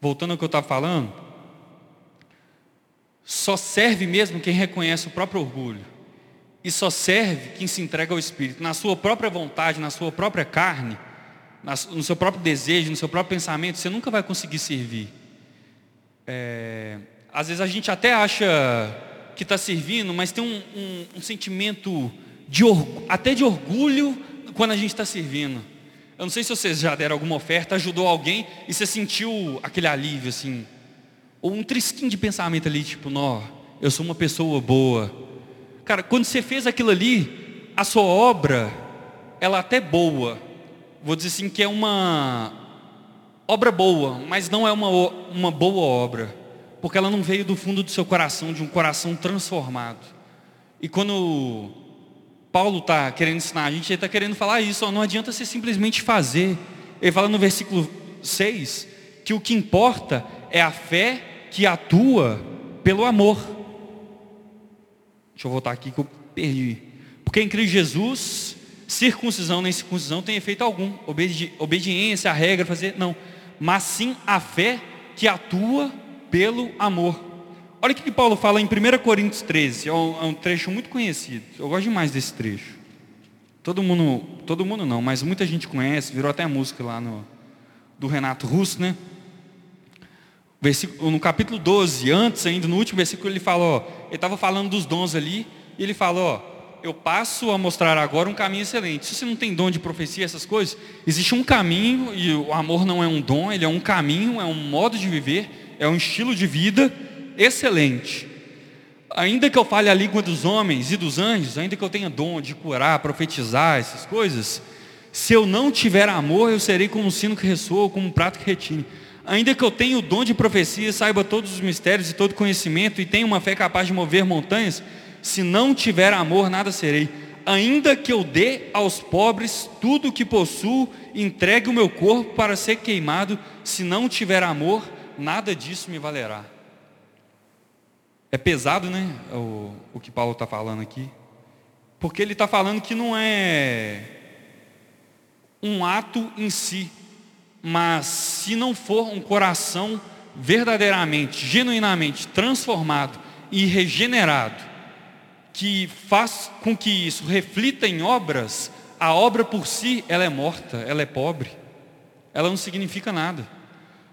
voltando ao que eu estava falando, só serve mesmo quem reconhece o próprio orgulho. E só serve quem se entrega ao Espírito. Na sua própria vontade, na sua própria carne, no seu próprio desejo, no seu próprio pensamento, você nunca vai conseguir servir. É, às vezes a gente até acha que está servindo, mas tem um, um, um sentimento de até de orgulho quando a gente está servindo. Eu não sei se vocês já deram alguma oferta, ajudou alguém e você sentiu aquele alívio assim, ou um trisquinho de pensamento ali, tipo, nó, eu sou uma pessoa boa. Cara, quando você fez aquilo ali, a sua obra, ela é até boa. Vou dizer assim que é uma obra boa, mas não é uma, uma boa obra porque ela não veio do fundo do seu coração, de um coração transformado. E quando Paulo está querendo ensinar a gente, ele está querendo falar isso, ó, não adianta você simplesmente fazer. Ele fala no versículo 6 que o que importa é a fé que atua pelo amor. Deixa eu voltar aqui que eu perdi. Porque em Cristo Jesus, circuncisão nem circuncisão tem efeito algum. Obedi obediência, a regra, fazer, não. Mas sim a fé que atua pelo amor. Olha o que Paulo fala em 1 Coríntios 13, é um, é um, trecho muito conhecido. Eu gosto demais desse trecho. Todo mundo, todo mundo não, mas muita gente conhece, virou até música lá no, do Renato Russo, né? No capítulo 12, antes ainda, no último versículo, ele fala, ó, ele estava falando dos dons ali, e ele fala, ó, eu passo a mostrar agora um caminho excelente. Se você não tem dom de profecia, essas coisas, existe um caminho, e o amor não é um dom, ele é um caminho, é um modo de viver, é um estilo de vida excelente. Ainda que eu fale a língua dos homens e dos anjos, ainda que eu tenha dom de curar, profetizar, essas coisas, se eu não tiver amor, eu serei como um sino que ressoa, como um prato que retine. Ainda que eu tenha o dom de profecia, saiba todos os mistérios e todo conhecimento e tenha uma fé capaz de mover montanhas, se não tiver amor, nada serei. Ainda que eu dê aos pobres tudo o que possuo, entregue o meu corpo para ser queimado, se não tiver amor, nada disso me valerá. É pesado, né? O, o que Paulo está falando aqui. Porque ele está falando que não é um ato em si, mas se não for um coração verdadeiramente, genuinamente transformado e regenerado, que faz com que isso reflita em obras, a obra por si, ela é morta, ela é pobre. Ela não significa nada.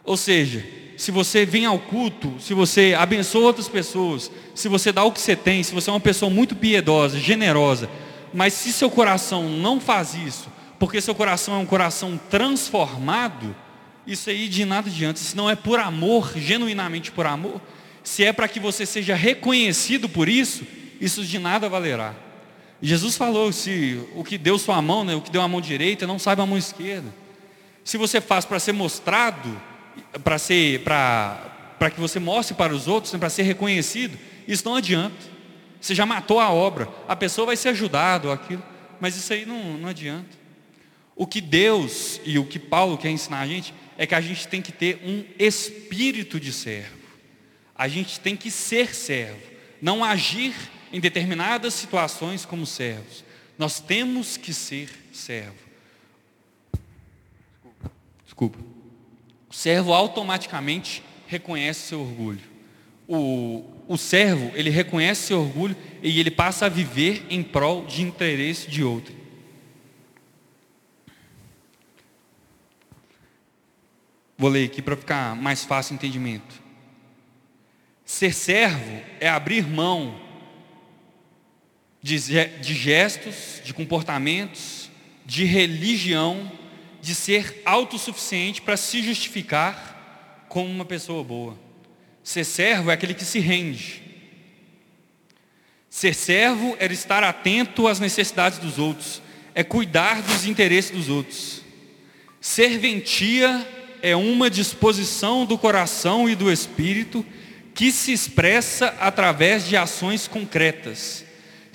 Ou seja, se você vem ao culto, se você abençoa outras pessoas, se você dá o que você tem, se você é uma pessoa muito piedosa, generosa, mas se seu coração não faz isso, porque seu coração é um coração transformado, isso aí de nada adianta. Se não é por amor, genuinamente por amor, se é para que você seja reconhecido por isso, isso de nada valerá. Jesus falou: se o que deu sua mão, né, o que deu a mão direita, não sabe a mão esquerda. Se você faz para ser mostrado, para ser, para que você mostre para os outros, né, para ser reconhecido, isso não adianta. Você já matou a obra, a pessoa vai ser ajudada, aquilo, mas isso aí não, não adianta. O que Deus e o que Paulo quer ensinar a gente é que a gente tem que ter um espírito de servo. A gente tem que ser servo, não agir em determinadas situações como servos. Nós temos que ser servo. Desculpa. O servo automaticamente reconhece seu orgulho. O, o servo, ele reconhece seu orgulho e ele passa a viver em prol de interesse de outro. Vou ler aqui para ficar mais fácil o entendimento. Ser servo é abrir mão de, gestos, de comportamentos, de religião, de ser autossuficiente para se justificar como uma pessoa boa. Ser servo é aquele que se rende. Ser servo é estar atento às necessidades dos outros, é cuidar dos interesses dos outros. Serventia é uma disposição do coração e do espírito que se expressa através de ações concretas.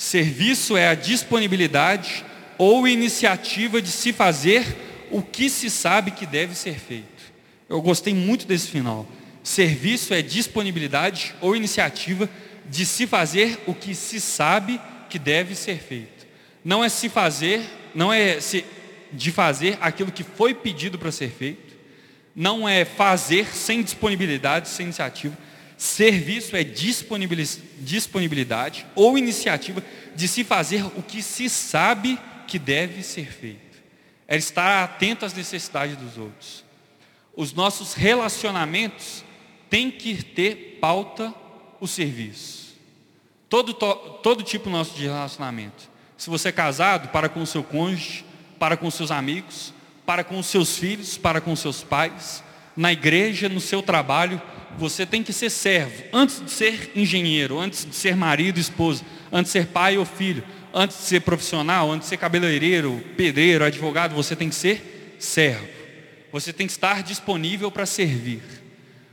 Serviço é a disponibilidade ou iniciativa de se fazer o que se sabe que deve ser feito. Eu gostei muito desse final. Serviço é disponibilidade ou iniciativa de se fazer o que se sabe que deve ser feito. Não é se fazer, não é se, de fazer aquilo que foi pedido para ser feito, não é fazer sem disponibilidade, sem iniciativa. Serviço é disponibilidade ou iniciativa de se fazer o que se sabe que deve ser feito. É estar atento às necessidades dos outros. Os nossos relacionamentos têm que ter pauta o serviço. Todo, todo tipo nosso de relacionamento. Se você é casado, para com o seu cônjuge, para com seus amigos, para com os seus filhos, para com seus pais, na igreja, no seu trabalho, você tem que ser servo, antes de ser engenheiro, antes de ser marido, esposa, antes de ser pai ou filho, antes de ser profissional, antes de ser cabeleireiro, pedreiro, advogado, você tem que ser servo. Você tem que estar disponível para servir.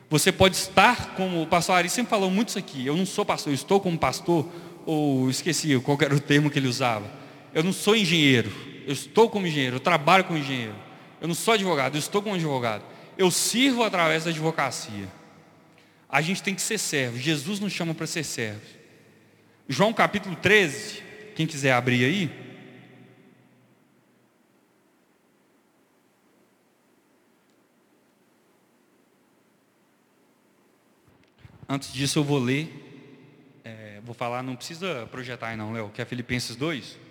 Você pode estar, como o pastor Ari sempre falou muito isso aqui, eu não sou pastor, eu estou como pastor, ou esqueci qual era o termo que ele usava. Eu não sou engenheiro, eu estou como engenheiro, eu trabalho como engenheiro. Eu não sou advogado, eu estou como advogado. Eu sirvo através da advocacia. A gente tem que ser servo. Jesus nos chama para ser servos. João capítulo 13, quem quiser abrir aí. Antes disso eu vou ler, é, vou falar, não precisa projetar aí não, Léo, que é Filipenses 2.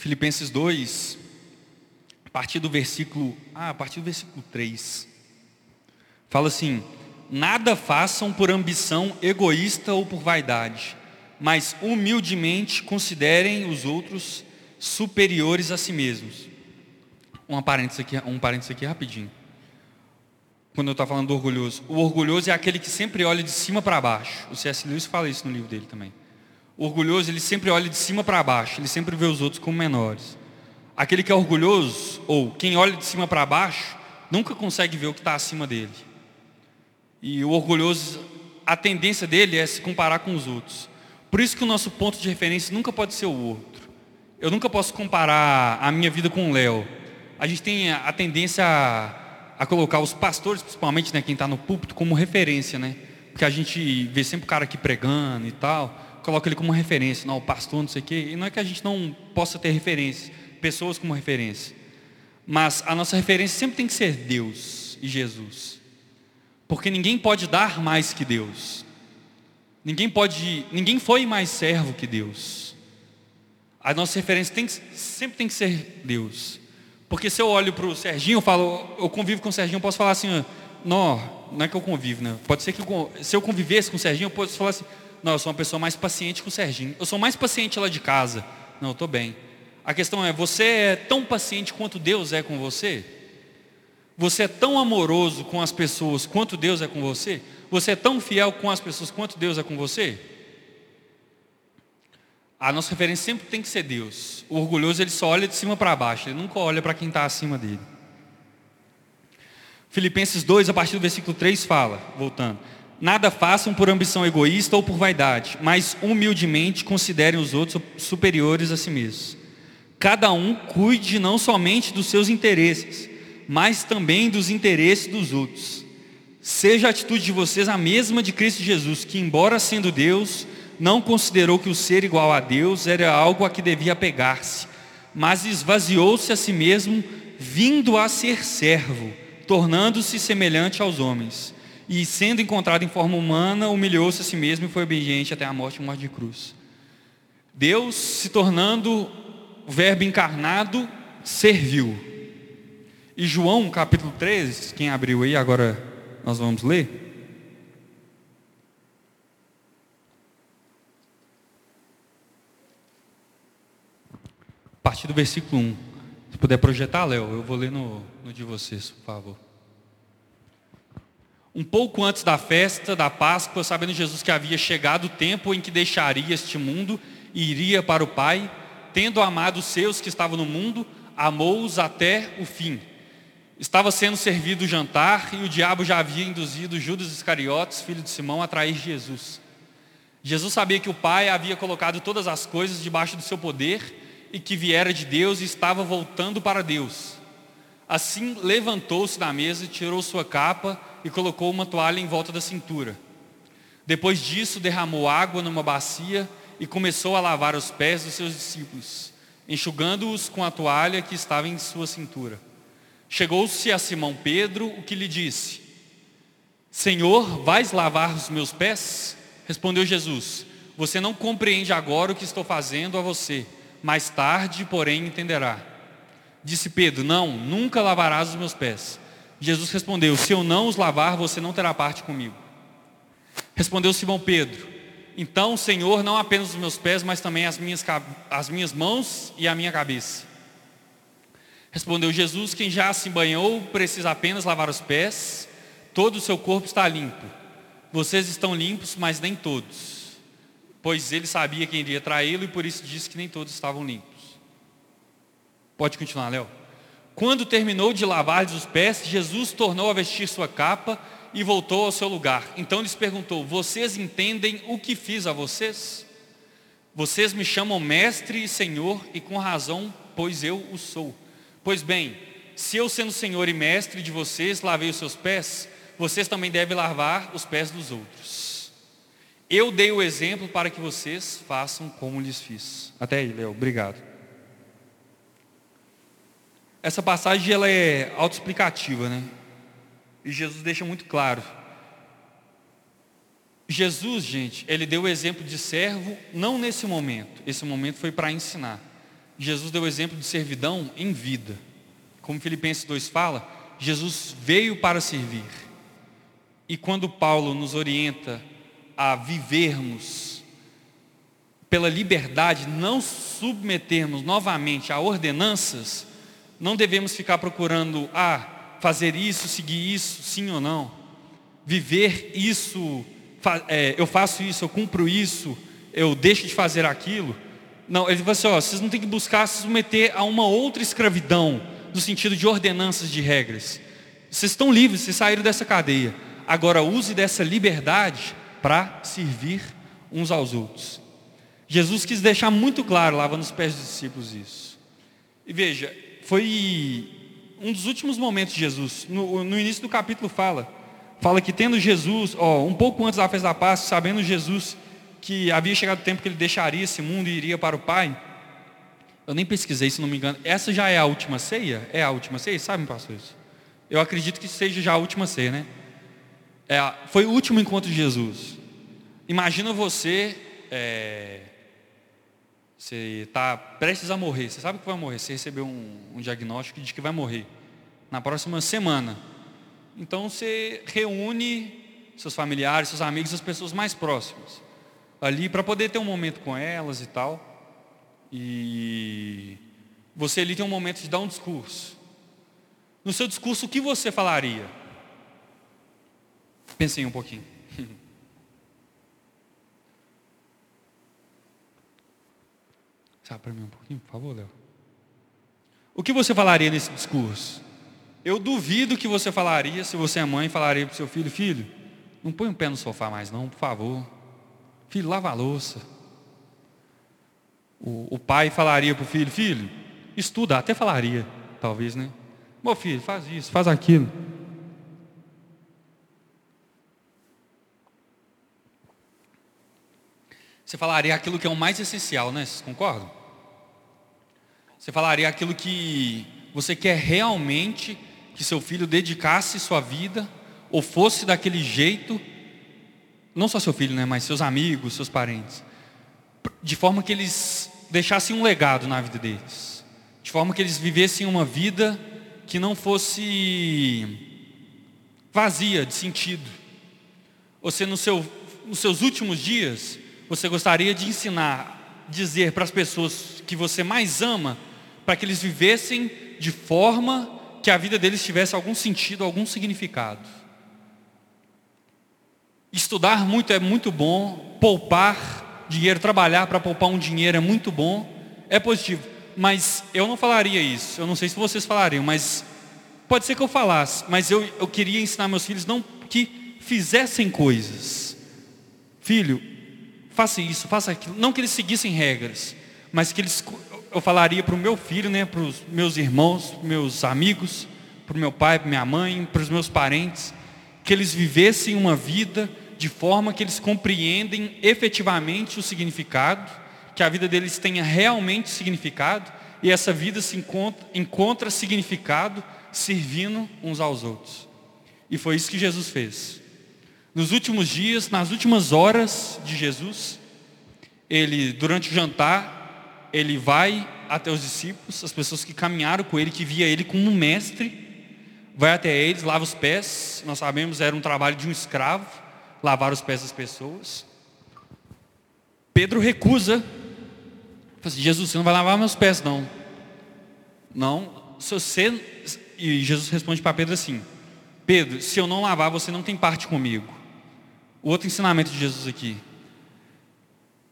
Filipenses 2, a partir do versículo, ah, a partir do versículo 3. Fala assim: Nada façam por ambição egoísta ou por vaidade, mas humildemente considerem os outros superiores a si mesmos. Um parênteses aqui, um parênteses aqui rapidinho. Quando eu estou falando do orgulhoso. O orgulhoso é aquele que sempre olha de cima para baixo. O C.S. Lewis fala isso no livro dele também. Orgulhoso, ele sempre olha de cima para baixo, ele sempre vê os outros como menores. Aquele que é orgulhoso, ou quem olha de cima para baixo, nunca consegue ver o que está acima dele. E o orgulhoso, a tendência dele é se comparar com os outros. Por isso que o nosso ponto de referência nunca pode ser o outro. Eu nunca posso comparar a minha vida com o Léo. A gente tem a tendência a, a colocar os pastores, principalmente né, quem está no púlpito, como referência, né? Porque a gente vê sempre o cara aqui pregando e tal coloca ele como referência, não, o pastor, não sei o quê. E não é que a gente não possa ter referência, pessoas como referência. Mas a nossa referência sempre tem que ser Deus e Jesus. Porque ninguém pode dar mais que Deus. Ninguém pode, ninguém foi mais servo que Deus. A nossa referência tem que, sempre tem que ser Deus. Porque se eu olho para o Serginho, eu falo, eu convivo com o Serginho, eu posso falar assim, não, não é que eu convivo, né? Pode ser que eu, se eu convivesse com o Serginho, eu posso falar assim, não, eu sou uma pessoa mais paciente com o Serginho. Eu sou mais paciente lá de casa. Não, estou bem. A questão é, você é tão paciente quanto Deus é com você? Você é tão amoroso com as pessoas quanto Deus é com você? Você é tão fiel com as pessoas quanto Deus é com você? A nossa referência sempre tem que ser Deus. O orgulhoso ele só olha de cima para baixo, ele nunca olha para quem está acima dele. Filipenses 2, a partir do versículo 3 fala, voltando. Nada façam por ambição egoísta ou por vaidade, mas humildemente considerem os outros superiores a si mesmos. Cada um cuide não somente dos seus interesses, mas também dos interesses dos outros. Seja a atitude de vocês a mesma de Cristo Jesus, que, embora sendo Deus, não considerou que o ser igual a Deus era algo a que devia pegar-se, mas esvaziou-se a si mesmo, vindo a ser servo, tornando-se semelhante aos homens e sendo encontrado em forma humana, humilhou-se a si mesmo e foi obediente até a morte morte de cruz. Deus, se tornando o verbo encarnado, serviu. E João capítulo 13, quem abriu aí, agora nós vamos ler. A partir do versículo 1. Se puder projetar, Léo, eu vou ler no, no de vocês, por favor. Um pouco antes da festa da Páscoa, sabendo Jesus que havia chegado o tempo em que deixaria este mundo e iria para o Pai, tendo amado os seus que estavam no mundo, amou-os até o fim. Estava sendo servido o jantar e o diabo já havia induzido Judas Iscariotes, filho de Simão, a trair Jesus. Jesus sabia que o Pai havia colocado todas as coisas debaixo do seu poder e que viera de Deus e estava voltando para Deus. Assim levantou-se da mesa, tirou sua capa e colocou uma toalha em volta da cintura. Depois disso, derramou água numa bacia e começou a lavar os pés dos seus discípulos, enxugando-os com a toalha que estava em sua cintura. Chegou-se a Simão Pedro, o que lhe disse: Senhor, vais lavar os meus pés? Respondeu Jesus: Você não compreende agora o que estou fazendo a você, mais tarde, porém, entenderá. Disse Pedro: Não, nunca lavarás os meus pés. Jesus respondeu: Se eu não os lavar, você não terá parte comigo. Respondeu Simão Pedro: Então, Senhor, não apenas os meus pés, mas também as minhas, as minhas mãos e a minha cabeça. Respondeu Jesus: Quem já se banhou precisa apenas lavar os pés, todo o seu corpo está limpo. Vocês estão limpos, mas nem todos. Pois ele sabia quem iria traí-lo e por isso disse que nem todos estavam limpos. Pode continuar, Léo. Quando terminou de lavar-lhes os pés, Jesus tornou a vestir sua capa e voltou ao seu lugar. Então lhes perguntou: Vocês entendem o que fiz a vocês? Vocês me chamam mestre e senhor, e com razão, pois eu o sou. Pois bem, se eu sendo Senhor e Mestre de vocês, lavei os seus pés, vocês também devem lavar os pés dos outros. Eu dei o exemplo para que vocês façam como lhes fiz. Até aí, Léo, obrigado. Essa passagem ela é autoexplicativa, né? E Jesus deixa muito claro. Jesus, gente, ele deu o exemplo de servo não nesse momento. Esse momento foi para ensinar. Jesus deu o exemplo de servidão em vida. Como Filipenses 2 fala, Jesus veio para servir. E quando Paulo nos orienta a vivermos pela liberdade, não submetermos novamente a ordenanças, não devemos ficar procurando, ah, fazer isso, seguir isso, sim ou não. Viver isso, é, eu faço isso, eu cumpro isso, eu deixo de fazer aquilo não, ele falou assim, ó, vocês não têm que buscar se submeter a uma outra escravidão, no sentido de ordenanças de regras. Vocês estão livres, vocês saíram dessa cadeia. Agora use dessa liberdade para servir uns aos outros. Jesus quis deixar muito claro, lavando os pés dos discípulos, isso. E veja, foi um dos últimos momentos de Jesus. No, no início do capítulo fala, fala que tendo Jesus, ó, um pouco antes da festa da Páscoa, sabendo Jesus que havia chegado o tempo que ele deixaria esse mundo e iria para o Pai. Eu nem pesquisei, se não me engano. Essa já é a última ceia? É a última ceia? Sabe, pastor isso? Eu acredito que seja já a última ceia, né? É, foi o último encontro de Jesus. Imagina você, é, você está prestes a morrer. Você sabe que vai morrer. Você recebeu um, um diagnóstico de que vai morrer na próxima semana. Então você reúne seus familiares, seus amigos, as pessoas mais próximas ali para poder ter um momento com elas e tal. E você ali tem um momento de dar um discurso. No seu discurso, o que você falaria? Pensei um pouquinho. Sabe para mim um pouquinho, por favor, Léo? O que você falaria nesse discurso? Eu duvido que você falaria, se você é mãe, falaria para o seu filho, filho, não põe o um pé no sofá mais não, por favor. Filho, lava a louça. O, o pai falaria para o filho, filho, estuda, até falaria, talvez, né? Meu filho, faz isso, faz aquilo. Você falaria aquilo que é o mais essencial, né? Vocês concordam? Você falaria aquilo que você quer realmente que seu filho dedicasse sua vida, ou fosse daquele jeito não só seu filho, né, mas seus amigos, seus parentes, de forma que eles deixassem um legado na vida deles, de forma que eles vivessem uma vida que não fosse vazia de sentido. Você, no seu, nos seus últimos dias, você gostaria de ensinar, dizer para as pessoas que você mais ama, para que eles vivessem de forma que a vida deles tivesse algum sentido, algum significado. Estudar muito é muito bom, poupar dinheiro, trabalhar para poupar um dinheiro é muito bom, é positivo. Mas eu não falaria isso, eu não sei se vocês falariam, mas pode ser que eu falasse, mas eu, eu queria ensinar meus filhos não que fizessem coisas. Filho, faça isso, faça aquilo. Não que eles seguissem regras, mas que eles, eu falaria para o meu filho, né, para os meus irmãos, meus amigos, para o meu pai, para minha mãe, para os meus parentes, que eles vivessem uma vida de forma que eles compreendem efetivamente o significado, que a vida deles tenha realmente significado, e essa vida se encontra, encontra significado servindo uns aos outros. E foi isso que Jesus fez. Nos últimos dias, nas últimas horas de Jesus, ele, durante o jantar, ele vai até os discípulos, as pessoas que caminharam com ele, que via ele como um mestre, vai até eles, lava os pés, nós sabemos, era um trabalho de um escravo, lavar os pés das pessoas. Pedro recusa. Assim, Jesus, você não vai lavar meus pés, não. Não, se você. E Jesus responde para Pedro assim: Pedro, se eu não lavar, você não tem parte comigo. O outro ensinamento de Jesus aqui.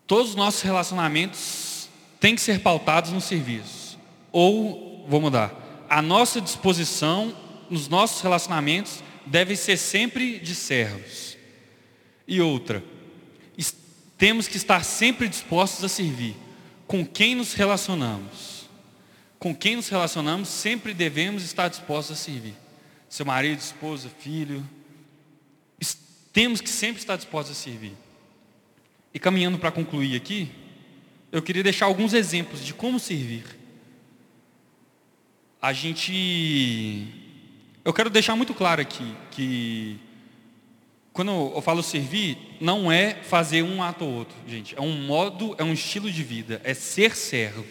Todos os nossos relacionamentos têm que ser pautados no serviço. Ou, vou mudar, a nossa disposição nos nossos relacionamentos deve ser sempre de servos. E outra, temos que estar sempre dispostos a servir. Com quem nos relacionamos? Com quem nos relacionamos, sempre devemos estar dispostos a servir. Seu marido, esposa, filho. Temos que sempre estar dispostos a servir. E caminhando para concluir aqui, eu queria deixar alguns exemplos de como servir. A gente. Eu quero deixar muito claro aqui que quando eu falo servir, não é fazer um ato ou outro, gente. É um modo, é um estilo de vida, é ser servo.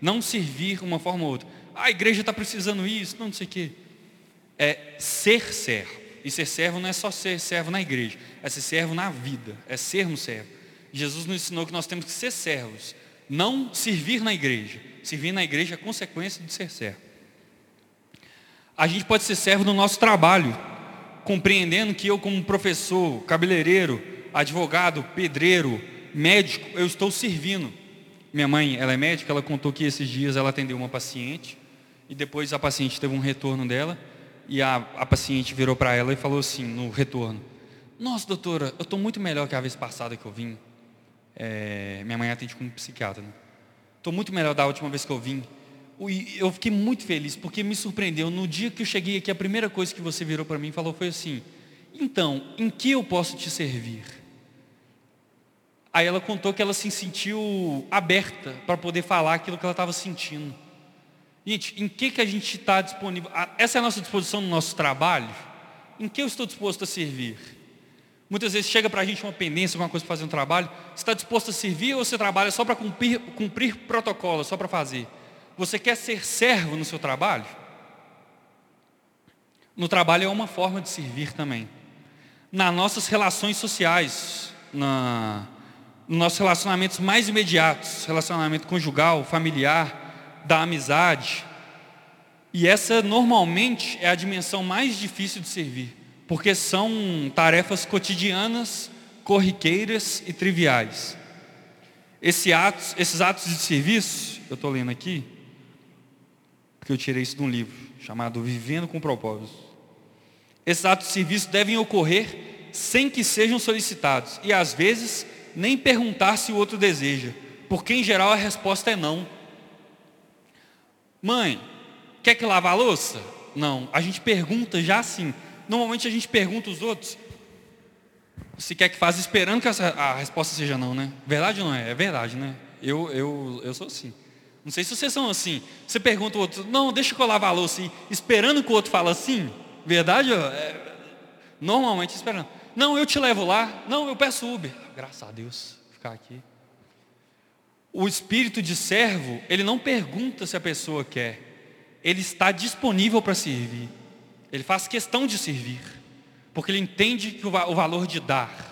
Não servir uma forma ou outra. Ah, a igreja está precisando isso, não, não sei o quê. É ser servo. E ser servo não é só ser servo na igreja, é ser servo na vida, é sermos servo. Jesus nos ensinou que nós temos que ser servos, não servir na igreja. Servir na igreja é consequência de ser servo. A gente pode ser servo no nosso trabalho compreendendo que eu, como professor, cabeleireiro, advogado, pedreiro, médico, eu estou servindo. Minha mãe, ela é médica, ela contou que esses dias ela atendeu uma paciente e depois a paciente teve um retorno dela e a, a paciente virou para ela e falou assim no retorno: Nossa, doutora, eu estou muito melhor que a vez passada que eu vim. É, minha mãe atende como psiquiatra. Estou né? muito melhor da última vez que eu vim eu fiquei muito feliz, porque me surpreendeu. No dia que eu cheguei aqui, a primeira coisa que você virou para mim e falou foi assim: Então, em que eu posso te servir? Aí ela contou que ela se sentiu aberta para poder falar aquilo que ela estava sentindo. Gente, em que, que a gente está disponível? Essa é a nossa disposição no nosso trabalho? Em que eu estou disposto a servir? Muitas vezes chega para a gente uma pendência, alguma coisa para fazer um trabalho. Você está disposto a servir ou você trabalha só para cumprir, cumprir protocolo, só para fazer? Você quer ser servo no seu trabalho? No trabalho é uma forma de servir também. Nas nossas relações sociais, na, nos nossos relacionamentos mais imediatos, relacionamento conjugal, familiar, da amizade. E essa normalmente é a dimensão mais difícil de servir, porque são tarefas cotidianas, corriqueiras e triviais. Esse atos, esses atos de serviço, eu estou lendo aqui, que eu tirei isso de um livro chamado Vivendo com Propósito. Esses atos de serviço devem ocorrer sem que sejam solicitados e às vezes nem perguntar se o outro deseja, porque em geral a resposta é não. Mãe, quer que lave a louça? Não. A gente pergunta já assim. Normalmente a gente pergunta os outros se quer que faça esperando que a resposta seja não, né? Verdade ou não é? É verdade, né? Eu, eu, eu sou assim. Não sei se vocês são assim. Você pergunta o outro, não, deixa que eu lavar a louça, esperando que o outro fale assim. Verdade? É, normalmente esperando. Não, eu te levo lá. Não, eu peço Uber. Graças a Deus, ficar aqui. O espírito de servo, ele não pergunta se a pessoa quer. ele está disponível para servir. Ele faz questão de servir, porque ele entende que o, o valor de dar.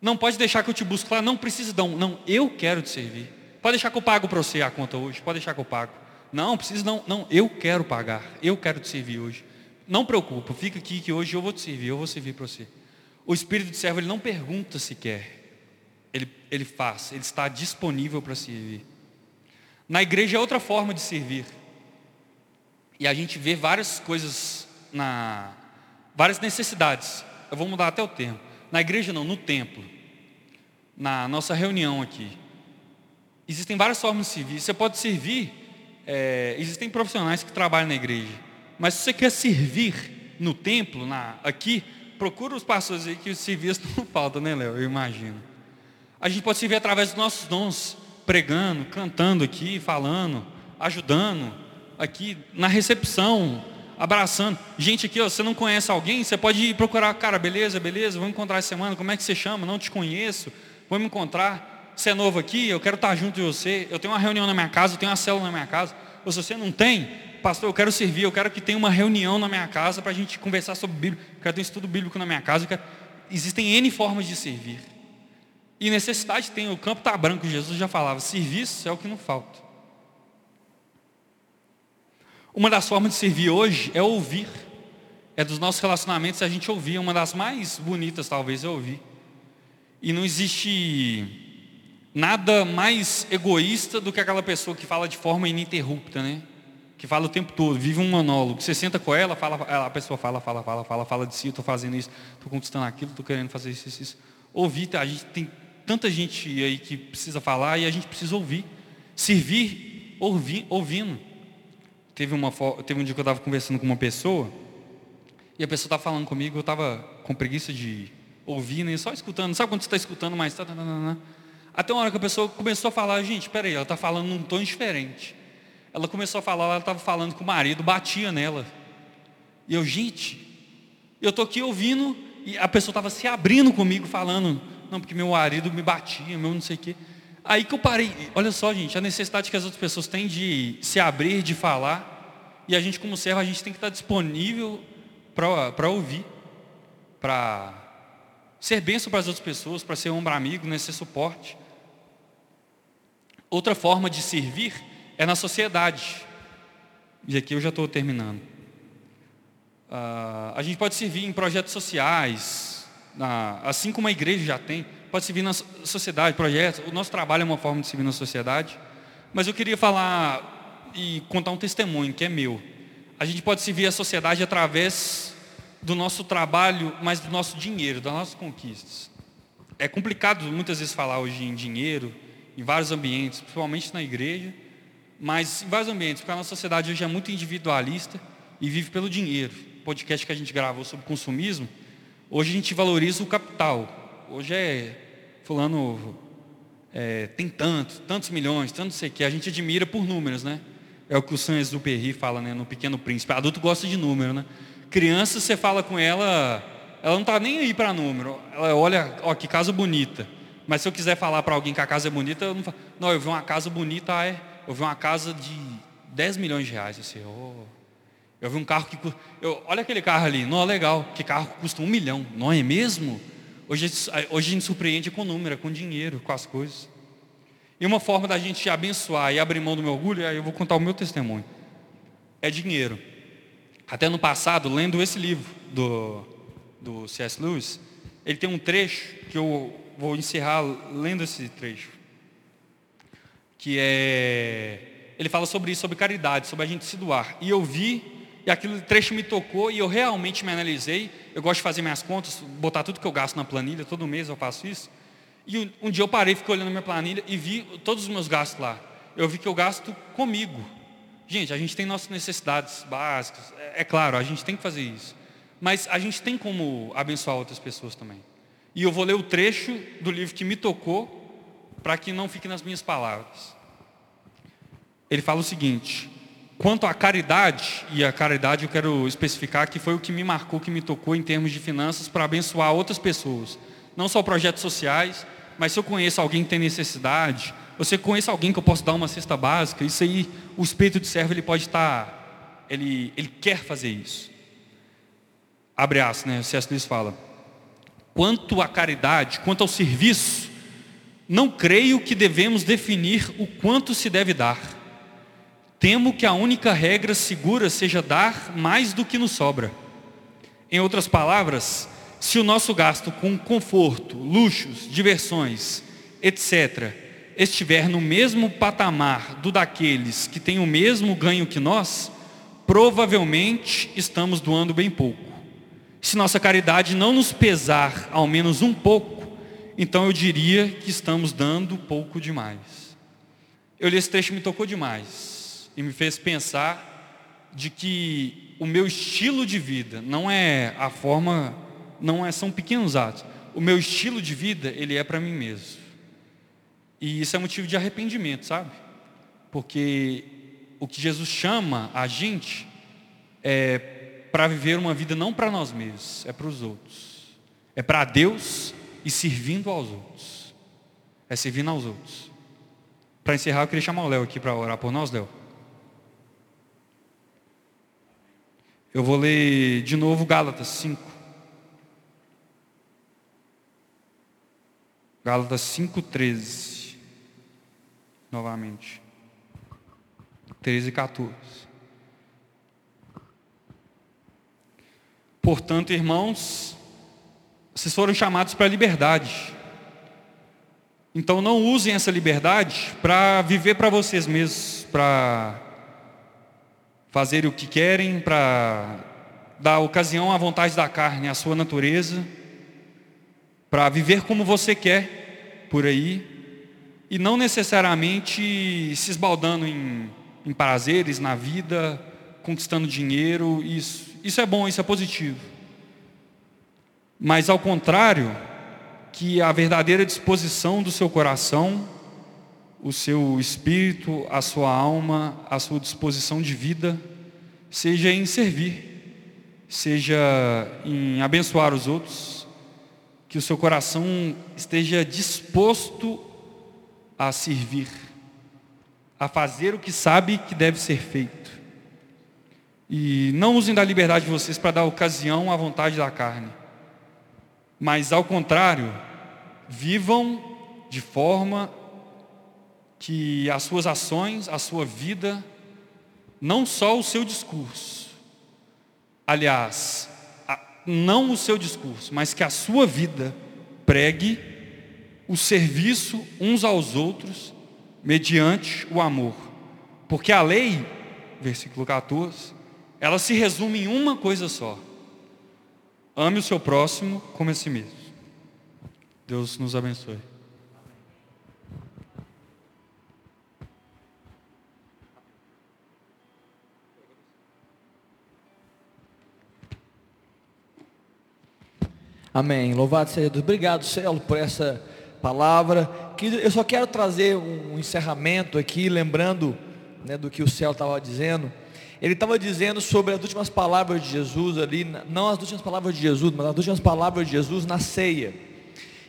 Não pode deixar que eu te busque lá, não precisa dar um, não, eu quero te servir. Pode deixar que eu pago para você a conta hoje, pode deixar que eu pago. Não, precisa não, não, eu quero pagar, eu quero te servir hoje. Não preocupa, fica aqui que hoje eu vou te servir, eu vou servir para você. O espírito de servo ele não pergunta se quer, ele, ele faz, ele está disponível para servir. Na igreja é outra forma de servir. E a gente vê várias coisas na várias necessidades. Eu vou mudar até o termo. Na igreja não, no templo. Na nossa reunião aqui. Existem várias formas de servir. Você pode servir, é, existem profissionais que trabalham na igreja. Mas se você quer servir no templo, na, aqui, procura os pastores aí que o serviço não falta, né, Léo? Eu imagino. A gente pode servir através dos nossos dons, pregando, cantando aqui, falando, ajudando, aqui na recepção, abraçando. Gente aqui, ó, você não conhece alguém, você pode ir procurar, cara, beleza, beleza, vamos encontrar essa semana, como é que você chama? Não te conheço, vamos encontrar. Você é novo aqui, eu quero estar junto de você. Eu tenho uma reunião na minha casa, eu tenho uma célula na minha casa. Ou se você não tem, pastor, eu quero servir, eu quero que tenha uma reunião na minha casa para a gente conversar sobre Bíblia. Eu quero ter um estudo bíblico na minha casa. Quero... Existem N formas de servir. E necessidade tem, o campo está branco, Jesus já falava, serviço é o que não falta. Uma das formas de servir hoje é ouvir. É dos nossos relacionamentos a gente ouvir. Uma das mais bonitas, talvez, é ouvir. E não existe nada mais egoísta do que aquela pessoa que fala de forma ininterrupta, né? Que fala o tempo todo, vive um monólogo. Você senta com ela, fala, a pessoa fala, fala, fala, fala, fala de si, estou fazendo isso, estou conquistando aquilo, estou querendo fazer isso, isso, isso. Ouvir, a gente tem tanta gente aí que precisa falar e a gente precisa ouvir. Servir ouvir, ouvindo. Teve, uma, teve um dia que eu estava conversando com uma pessoa, e a pessoa estava falando comigo, eu estava com preguiça de ouvir, né? só escutando. Sabe quando você está escutando, mas tá, tá, tá, Até uma hora que a pessoa começou a falar, gente, peraí, ela está falando num tom diferente. Ela começou a falar, ela estava falando com o marido, batia nela. E eu, gente, eu estou aqui ouvindo, e a pessoa estava se abrindo comigo, falando, não, porque meu marido me batia, meu não sei o quê. Aí que eu parei, olha só, gente, a necessidade que as outras pessoas têm de se abrir, de falar, e a gente, como servo, a gente tem que estar disponível para ouvir, para ser bênção para as outras pessoas, para ser ombro amigo, né, ser suporte. Outra forma de servir é na sociedade. E aqui eu já estou terminando. Uh, a gente pode servir em projetos sociais, na, assim como a igreja já tem pode servir na sociedade, projetos. O nosso trabalho é uma forma de servir na sociedade. Mas eu queria falar e contar um testemunho que é meu. A gente pode servir a sociedade através do nosso trabalho, mas do nosso dinheiro, das nossas conquistas. É complicado muitas vezes falar hoje em dinheiro, em vários ambientes, principalmente na igreja, mas em vários ambientes, porque a nossa sociedade hoje é muito individualista e vive pelo dinheiro. O podcast que a gente gravou sobre consumismo, hoje a gente valoriza o capital, hoje é fulano é, tem tantos, tantos milhões, tanto sei que, a gente admira por números, né? É o que o Saint-Exupéry fala, né, no Pequeno Príncipe. Adulto gosta de número, né? Criança, você fala com ela, ela não está nem aí para número. Ela olha, ó, que casa bonita. Mas se eu quiser falar para alguém que a casa é bonita, eu não falo, não, eu vi uma casa bonita, ah, é, eu vi uma casa de 10 milhões de reais. Assim, oh. Eu vi um carro que. Eu, olha aquele carro ali, não, legal, que carro custa um milhão, não é mesmo? Hoje, hoje a gente surpreende com número, com dinheiro, com as coisas. E uma forma da gente abençoar e abrir mão do meu orgulho, aí eu vou contar o meu testemunho. É dinheiro. Até no passado, lendo esse livro do, do C.S. Lewis, ele tem um trecho que eu vou encerrar lendo esse trecho. Que é. Ele fala sobre isso, sobre caridade, sobre a gente se doar. E eu vi e aquele trecho me tocou e eu realmente me analisei. Eu gosto de fazer minhas contas, botar tudo que eu gasto na planilha, todo mês eu faço isso. E um, dia eu parei, fiquei olhando minha planilha e vi todos os meus gastos lá. Eu vi que eu gasto comigo. Gente, a gente tem nossas necessidades básicas, é, é claro, a gente tem que fazer isso. Mas a gente tem como abençoar outras pessoas também. E eu vou ler o trecho do livro que me tocou, para que não fique nas minhas palavras. Ele fala o seguinte: Quanto à caridade, e a caridade eu quero especificar que foi o que me marcou, que me tocou em termos de finanças para abençoar outras pessoas. Não só projetos sociais, mas se eu conheço alguém que tem necessidade, você conhece alguém que eu posso dar uma cesta básica? Isso aí, o espírito de servo, ele pode estar, ele, ele quer fazer isso. Abre aspas, né? O C.S. Lewis fala. Quanto à caridade, quanto ao serviço, não creio que devemos definir o quanto se deve dar. Temo que a única regra segura seja dar mais do que nos sobra. Em outras palavras, se o nosso gasto com conforto, luxos, diversões, etc., estiver no mesmo patamar do daqueles que têm o mesmo ganho que nós, provavelmente estamos doando bem pouco. Se nossa caridade não nos pesar ao menos um pouco, então eu diria que estamos dando pouco demais. Eu li esse trecho e me tocou demais e me fez pensar de que o meu estilo de vida não é a forma, não é são pequenos atos. O meu estilo de vida ele é para mim mesmo. E isso é motivo de arrependimento, sabe? Porque o que Jesus chama a gente é para viver uma vida não para nós mesmos, é para os outros. É para Deus e servindo aos outros. É servindo aos outros. Para encerrar, eu queria chamar o Léo aqui para orar por nós, Léo. Eu vou ler de novo Gálatas 5. Gálatas 5,13 novamente. 13 e 14. Portanto, irmãos, vocês foram chamados para a liberdade. Então não usem essa liberdade para viver para vocês mesmos, para fazer o que querem, para dar ocasião à vontade da carne, à sua natureza, para viver como você quer por aí, e não necessariamente se esbaldando em, em prazeres na vida, conquistando dinheiro, isso, isso é bom, isso é positivo. Mas ao contrário, que a verdadeira disposição do seu coração, o seu espírito, a sua alma, a sua disposição de vida, seja em servir, seja em abençoar os outros, que o seu coração esteja disposto a servir, a fazer o que sabe que deve ser feito. E não usem da liberdade de vocês para dar ocasião à vontade da carne. Mas ao contrário, vivam de forma que as suas ações, a sua vida, não só o seu discurso, aliás, não o seu discurso, mas que a sua vida pregue o serviço uns aos outros mediante o amor. Porque a lei, versículo 14, ela se resume em uma coisa só: ame o seu próximo como a si mesmo. Deus nos abençoe. Amém. Louvado seja Deus. Obrigado, Celo, por essa palavra. Eu só quero trazer um encerramento aqui, lembrando né, do que o céu estava dizendo. Ele estava dizendo sobre as últimas palavras de Jesus ali, não as últimas palavras de Jesus, mas as últimas palavras de Jesus na ceia.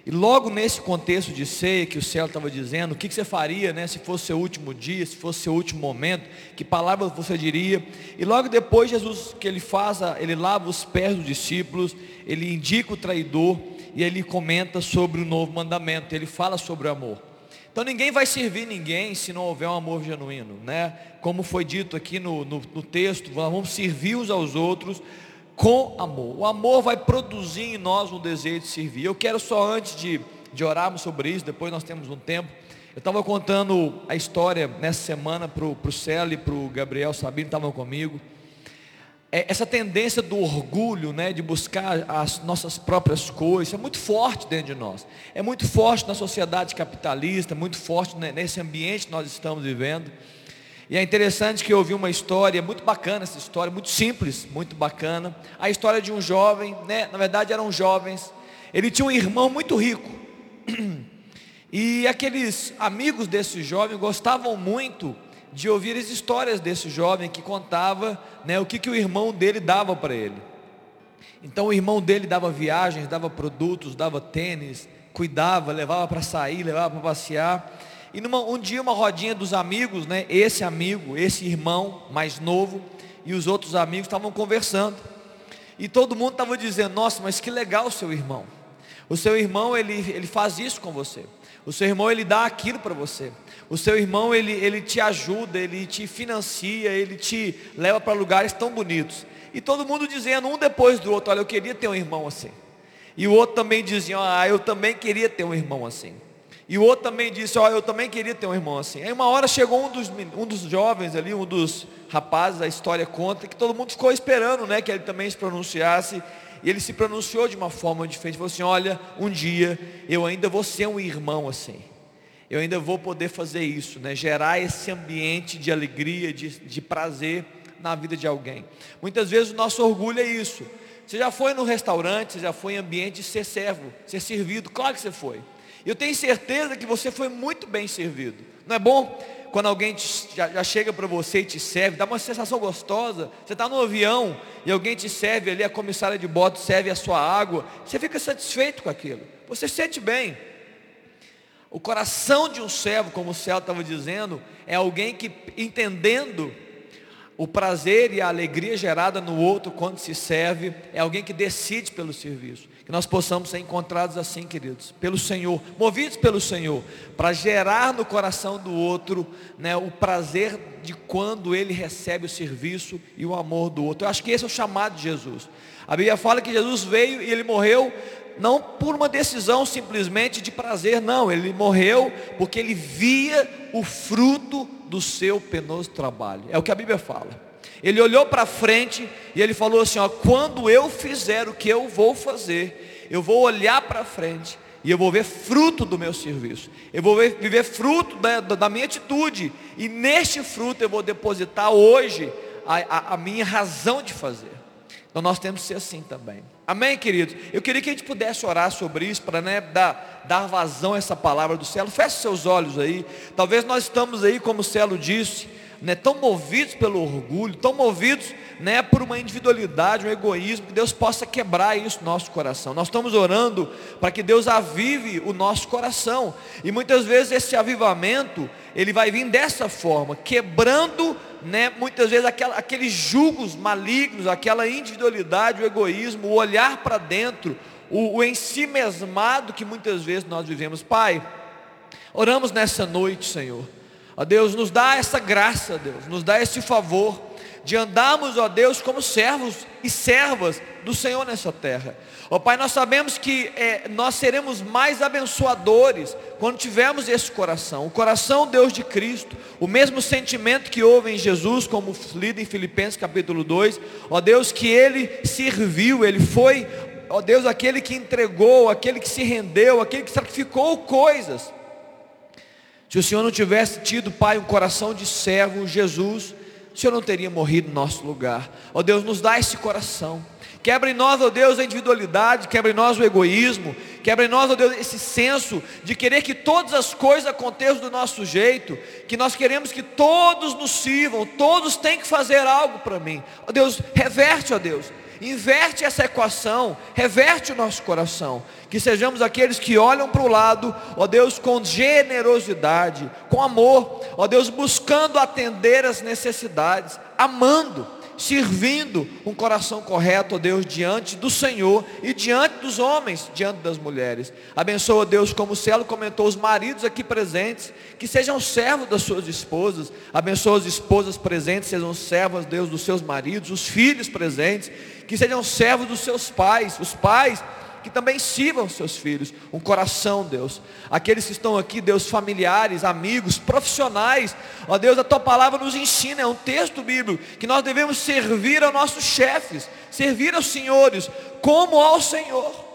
E logo nesse contexto de ceia que o céu estava dizendo, o que, que você faria, né, se fosse seu último dia, se fosse seu último momento, que palavras você diria? E logo depois Jesus que ele faz, ele lava os pés dos discípulos, ele indica o traidor, e ele comenta sobre o novo mandamento, ele fala sobre o amor. Então ninguém vai servir ninguém se não houver um amor genuíno, né? Como foi dito aqui no, no, no texto, vamos servir uns aos outros com amor. O amor vai produzir em nós um desejo de servir. Eu quero só antes de, de orarmos sobre isso, depois nós temos um tempo. Eu estava contando a história nessa semana para o Célio e para o Gabriel Sabino, estavam comigo é, essa tendência do orgulho, né, de buscar as nossas próprias coisas, é muito forte dentro de nós. É muito forte na sociedade capitalista, muito forte nesse ambiente que nós estamos vivendo. E é interessante que eu ouvi uma história muito bacana, essa história, muito simples, muito bacana. A história de um jovem, né, na verdade eram jovens. Ele tinha um irmão muito rico. E aqueles amigos desse jovem gostavam muito de ouvir as histórias desse jovem que contava né, o que, que o irmão dele dava para ele. Então o irmão dele dava viagens, dava produtos, dava tênis, cuidava, levava para sair, levava para passear. E numa, um dia uma rodinha dos amigos, né? Esse amigo, esse irmão mais novo e os outros amigos estavam conversando. E todo mundo estava dizendo: Nossa, mas que legal o seu irmão. O seu irmão ele, ele faz isso com você. O seu irmão ele dá aquilo para você. O seu irmão ele, ele te ajuda, ele te financia, ele te leva para lugares tão bonitos. E todo mundo dizendo um depois do outro: Olha, eu queria ter um irmão assim. E o outro também dizia: Ah, eu também queria ter um irmão assim. E o outro também disse, ó, eu também queria ter um irmão assim. Aí uma hora chegou um dos, um dos jovens ali, um dos rapazes, a história conta, que todo mundo ficou esperando, né, que ele também se pronunciasse. E ele se pronunciou de uma forma diferente, falou assim, olha, um dia eu ainda vou ser um irmão assim. Eu ainda vou poder fazer isso, né, gerar esse ambiente de alegria, de, de prazer na vida de alguém. Muitas vezes o nosso orgulho é isso. Você já foi no restaurante, você já foi em ambiente de ser servo, ser servido, claro que você foi. Eu tenho certeza que você foi muito bem servido. Não é bom? Quando alguém te, já, já, chega para você e te serve, dá uma sensação gostosa. Você está no avião e alguém te serve ali, a comissária de bordo serve a sua água. Você fica satisfeito com aquilo. Você se sente bem. O coração de um servo, como o céu estava dizendo, é alguém que entendendo o prazer e a alegria gerada no outro quando se serve, é alguém que decide pelo serviço. Que nós possamos ser encontrados assim, queridos, pelo Senhor, movidos pelo Senhor, para gerar no coração do outro né, o prazer de quando ele recebe o serviço e o amor do outro. Eu acho que esse é o chamado de Jesus. A Bíblia fala que Jesus veio e ele morreu não por uma decisão simplesmente de prazer, não, ele morreu porque ele via o fruto do seu penoso trabalho. É o que a Bíblia fala. Ele olhou para frente e ele falou assim: ó, quando eu fizer o que eu vou fazer, eu vou olhar para frente e eu vou ver fruto do meu serviço. Eu vou ver, viver fruto da, da, minha atitude. E neste fruto eu vou depositar hoje a, a, a minha razão de fazer. Então nós temos que ser assim também. Amém, queridos? Eu queria que a gente pudesse orar sobre isso para né, dar, dar vazão a essa palavra do céu. Feche seus olhos aí. Talvez nós estamos aí, como o Celo disse né, tão movidos pelo orgulho, tão movidos né, por uma individualidade, um egoísmo, que Deus possa quebrar isso no nosso coração. Nós estamos orando para que Deus avive o nosso coração. E muitas vezes esse avivamento, ele vai vir dessa forma, quebrando né, muitas vezes aquela, aqueles julgos malignos, aquela individualidade, o egoísmo, o olhar para dentro, o, o em si mesmado que muitas vezes nós vivemos. Pai, oramos nessa noite, Senhor Ó Deus, nos dá essa graça, Deus, nos dá esse favor de andarmos, ó Deus, como servos e servas do Senhor nessa terra. Ó Pai, nós sabemos que é, nós seremos mais abençoadores quando tivermos esse coração, o coração Deus de Cristo, o mesmo sentimento que houve em Jesus, como lido em Filipenses capítulo 2, ó Deus, que Ele serviu, Ele foi, ó Deus, aquele que entregou, aquele que se rendeu, aquele que sacrificou coisas se o Senhor não tivesse tido, Pai, um coração de servo, Jesus, o Senhor não teria morrido no nosso lugar. Ó Deus, nos dá esse coração. Quebra em nós, ó Deus, a individualidade, quebra em nós o egoísmo, quebra em nós, ó Deus, esse senso de querer que todas as coisas aconteçam do nosso jeito, que nós queremos que todos nos sirvam, todos têm que fazer algo para mim. Ó Deus, reverte, ó Deus, inverte essa equação, reverte o nosso coração, que sejamos aqueles que olham para o lado, ó Deus, com generosidade, com amor, ó Deus, buscando atender as necessidades, amando, servindo um coração correto, ó Deus, diante do Senhor e diante dos homens, diante das mulheres. Abençoa, Deus, como o Celo comentou, os maridos aqui presentes, que sejam servos das suas esposas. Abençoa as esposas presentes, sejam servas, Deus, dos seus maridos, os filhos presentes, que sejam servos dos seus pais, os pais que também sirvam seus filhos, um coração, Deus. Aqueles que estão aqui, Deus, familiares, amigos, profissionais, ó Deus, a tua palavra nos ensina, é um texto bíblico, que nós devemos servir aos nossos chefes, servir aos senhores, como ao Senhor.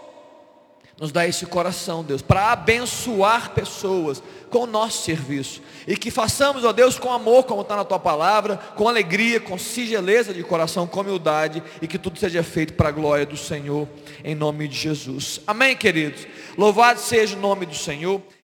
Nos dá esse coração, Deus, para abençoar pessoas com o nosso serviço. E que façamos, ó Deus, com amor, como está na tua palavra, com alegria, com singeleza de coração, com humildade, e que tudo seja feito para a glória do Senhor, em nome de Jesus. Amém, queridos? Louvado seja o nome do Senhor.